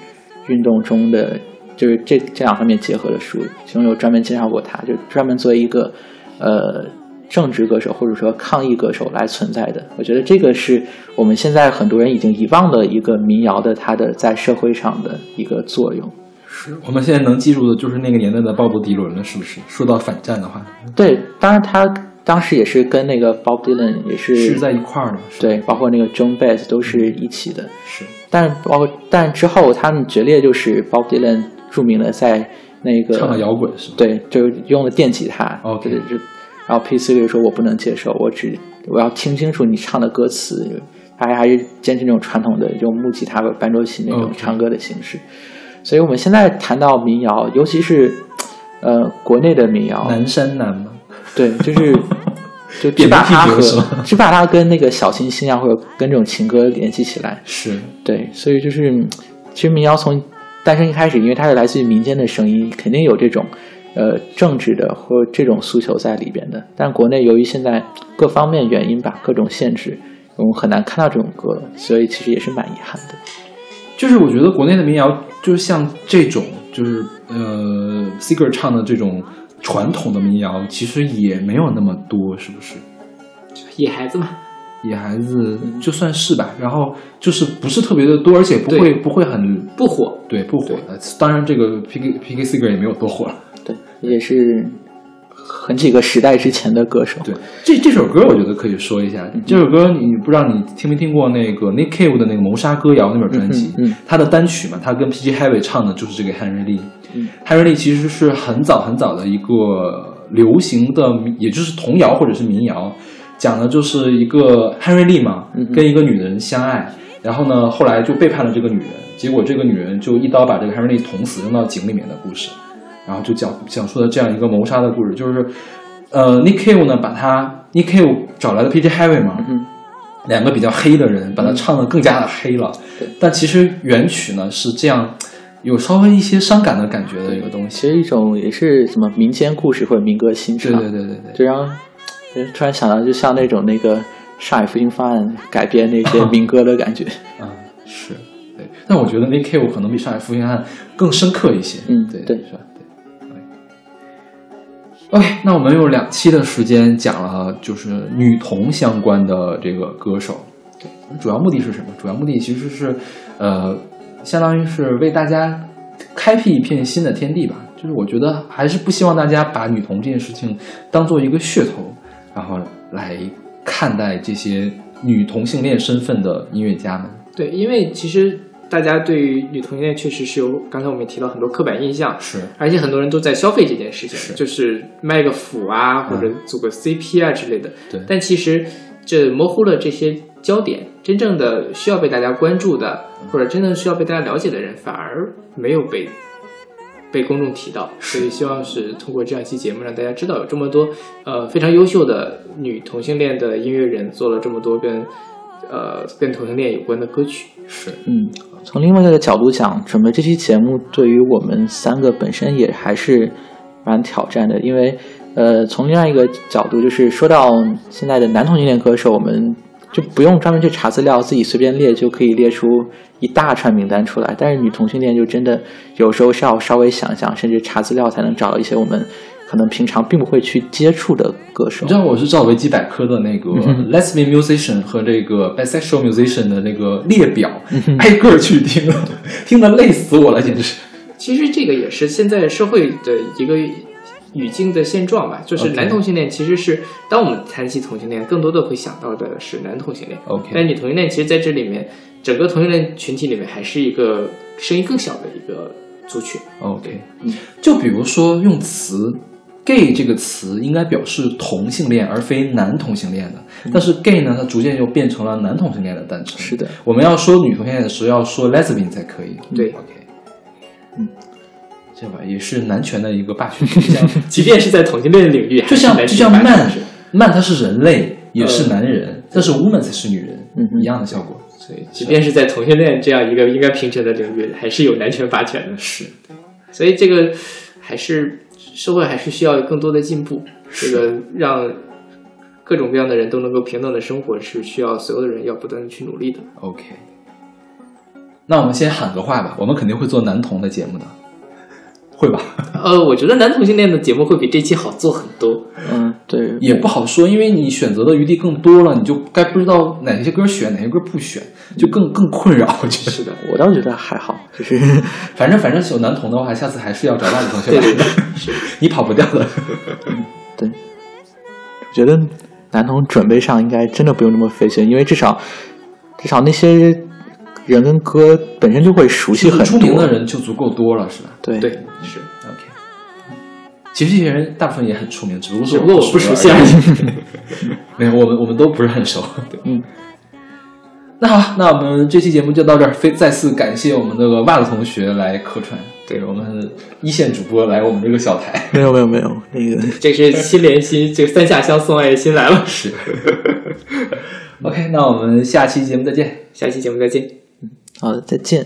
运动中的，就是这这两方面结合的书，其中有专门介绍过他，就专门作为一个呃政治歌手或者说抗议歌手来存在的。我觉得这个是我们现在很多人已经遗忘的一个民谣的它的在社会上的一个作用。是我们现在能记住的就是那个年代的鲍勃迪伦了，是不是？说到反战的话，对，当然他当时也是跟那个 Bob Dylan 也是是在一块儿的，对，包括那个 John Baez 都是一起的。是但包括但之后他们决裂，就是 Bob Dylan 著名的在那个唱了摇滚是吧？对，就是用了电吉他。OK 就是就然后 P C 就说我不能接受，我只我要听清楚你唱的歌词，他还还是坚持那种传统的用木吉他和伴奏琴那种唱歌的形式。所以我们现在谈到民谣，尤其是呃国内的民谣，南山南吗？对，就是就只点把它和只把它跟那个小清新啊，或者跟这种情歌联系起来。是对，所以就是嗯其实民谣从诞生一开始，因为它是来自于民间的声音，肯定有这种呃政治的或这种诉求在里边的。但国内由于现在各方面原因吧，各种限制，我们很难看到这种歌了，所以其实也是蛮遗憾的。就是我觉得国内的民谣，就是像这种，就是呃 s i g e r 唱的这种传统的民谣，其实也没有那么多，是不是？野孩子嘛，野孩子就算是吧，然后就是不是特别的多，而且不会不会很不火。对不火的。当然，这个 P K P K s i g e r 也没有多火了。对，也是很几个时代之前的歌手。对，这这首歌我觉得可以说一下。这首歌你不知道你听没听过那个 Nick Cave 的那个《谋杀歌谣》那本专辑？嗯他的单曲嘛，他跟 P G Harvey 唱的就是这个 Henry Lee。嗯 Henry Lee 其实是很早很早的一个流行的，也就是童谣或者是民谣，讲的就是一个 Henry Lee 嘛，嗯嗯跟一个女人相爱，然后呢后来就背叛了这个女人，结果这个女人就一刀把这个 Henry Lee 捅死，扔到井里面的故事。然后就讲讲述了这样一个谋杀的故事，就是，呃，Nick Cave 呢把他 Nick Cave 找来的 P.J. Harvey 嘛，嗯两个比较黑的人，把他唱的更加的黑了。对但其实原曲呢是这样，有稍微一些伤感的感觉的一个东西。其实一种也是什么民间故事或者民歌欣对，对对对对，就让就突然想到，就像那种那个上海复兴方案改编那些民歌的感觉。[LAUGHS] 啊，是，对。但我觉得那 K 五可能比上海复兴案更深刻一些。嗯对嗯对是吧？OK，那我们用两期的时间讲了就是女同相关的这个歌手。主要目的是什么？主要目的其实是，呃，相当于是为大家开辟一片新的天地吧。就是我觉得还是不希望大家把女同这件事情当做一个噱头，然后来看待这些女同性恋身份的音乐家们。对，因为其实大家对于女同性恋确实是有，刚才我们也提到很多刻板印象，是。而且很多人都在消费这件事情，是。就是卖个腐啊，或者组个 CP 啊之类的。对。但其实这模糊了这些焦点，真正的需要被大家关注的，或者真正需要被大家了解的人，反而没有被被公众提到。所以希望是通过这样一期节目，让大家知道有这么多呃非常优秀的女同性恋的音乐人，做了这么多跟呃跟同性恋有关的歌曲。是，嗯，从另外一个角度讲，准备这期节目对于我们三个本身也还是蛮挑战的，因为呃，从另外一个角度，就是说到现在的男同性恋歌手，我们就不用专门去查资料，自己随便列就可以列出一大串名单出来。但是女同性恋就真的有时候是要稍微想想，甚至查资料才能找到一些我们可能平常并不会去接触的歌手你知。道我是照维基百科的那个 lesbian musician 和这个 bisexual musician 的那个列表，挨个儿去听，[LAUGHS] 听得累死我了，简直是。其实这个也是现在社会的一个语境的现状吧，就是男同性恋其实是当我们谈起同性恋，更多的会想到的是男同性恋。OK 但女同性恋其实在这里面，整个同性恋群体里面还是一个声音更小的一个族群。OK，就比如说用词 “gay” 这个词应该表示同性恋而非男同性恋的，但是 “gay” 呢，它逐渐又变成了男同性恋的诞生。是的，我们要说女同性恋的时候要说 lesbian 才可以。对，OK，嗯，这吧也是男权的一个霸权倾向。[LAUGHS] 即便是在同性恋领域，就像就像 man man 它是人类，也是男人，但是 woman 才是女人，嗯一样的效果。所以即便是在同性恋这样一个应该平权的领域，还是有男权霸权的。是，所以这个还是社会还是需要更多的进步，这个让各种各样的人都能够平等的生活，是需要所有的人要不断的去努力的。OK，那我们先喊个话吧，我们肯定会做男同的节目的，会吧？[LAUGHS] 呃，我觉得男同性恋的节目会比这期好做很多。嗯，对，也不好说，因为你选择的余地更多了，你就该不知道哪些歌选，哪些歌不选，就更更困扰。我觉得是的，我倒觉得还好，就是 [LAUGHS] 反正反正有男同的话，下次还是要找到女同学来的，[LAUGHS] 你跑不掉的。对，我觉得男童准备上应该真的不用那么费心，因为至少至少那些人跟歌本身就会熟悉很多。出名的人就足够多了，是吧对对，是。其实这些人大部分也很出名，只不过是只不过我不熟悉而而已。[LAUGHS] 没有，我们我们都不是很熟。嗯，那好，那我们这期节目就到这儿。非再次感谢我们那个袜子同学来客串，对我们一线主播来我们这个小台。没有没有没有，那个 [LAUGHS] 这是心连心，这个三下乡送爱心来了。是。[LAUGHS] OK，那我们下期节目再见。下期节目再见。好的，再见。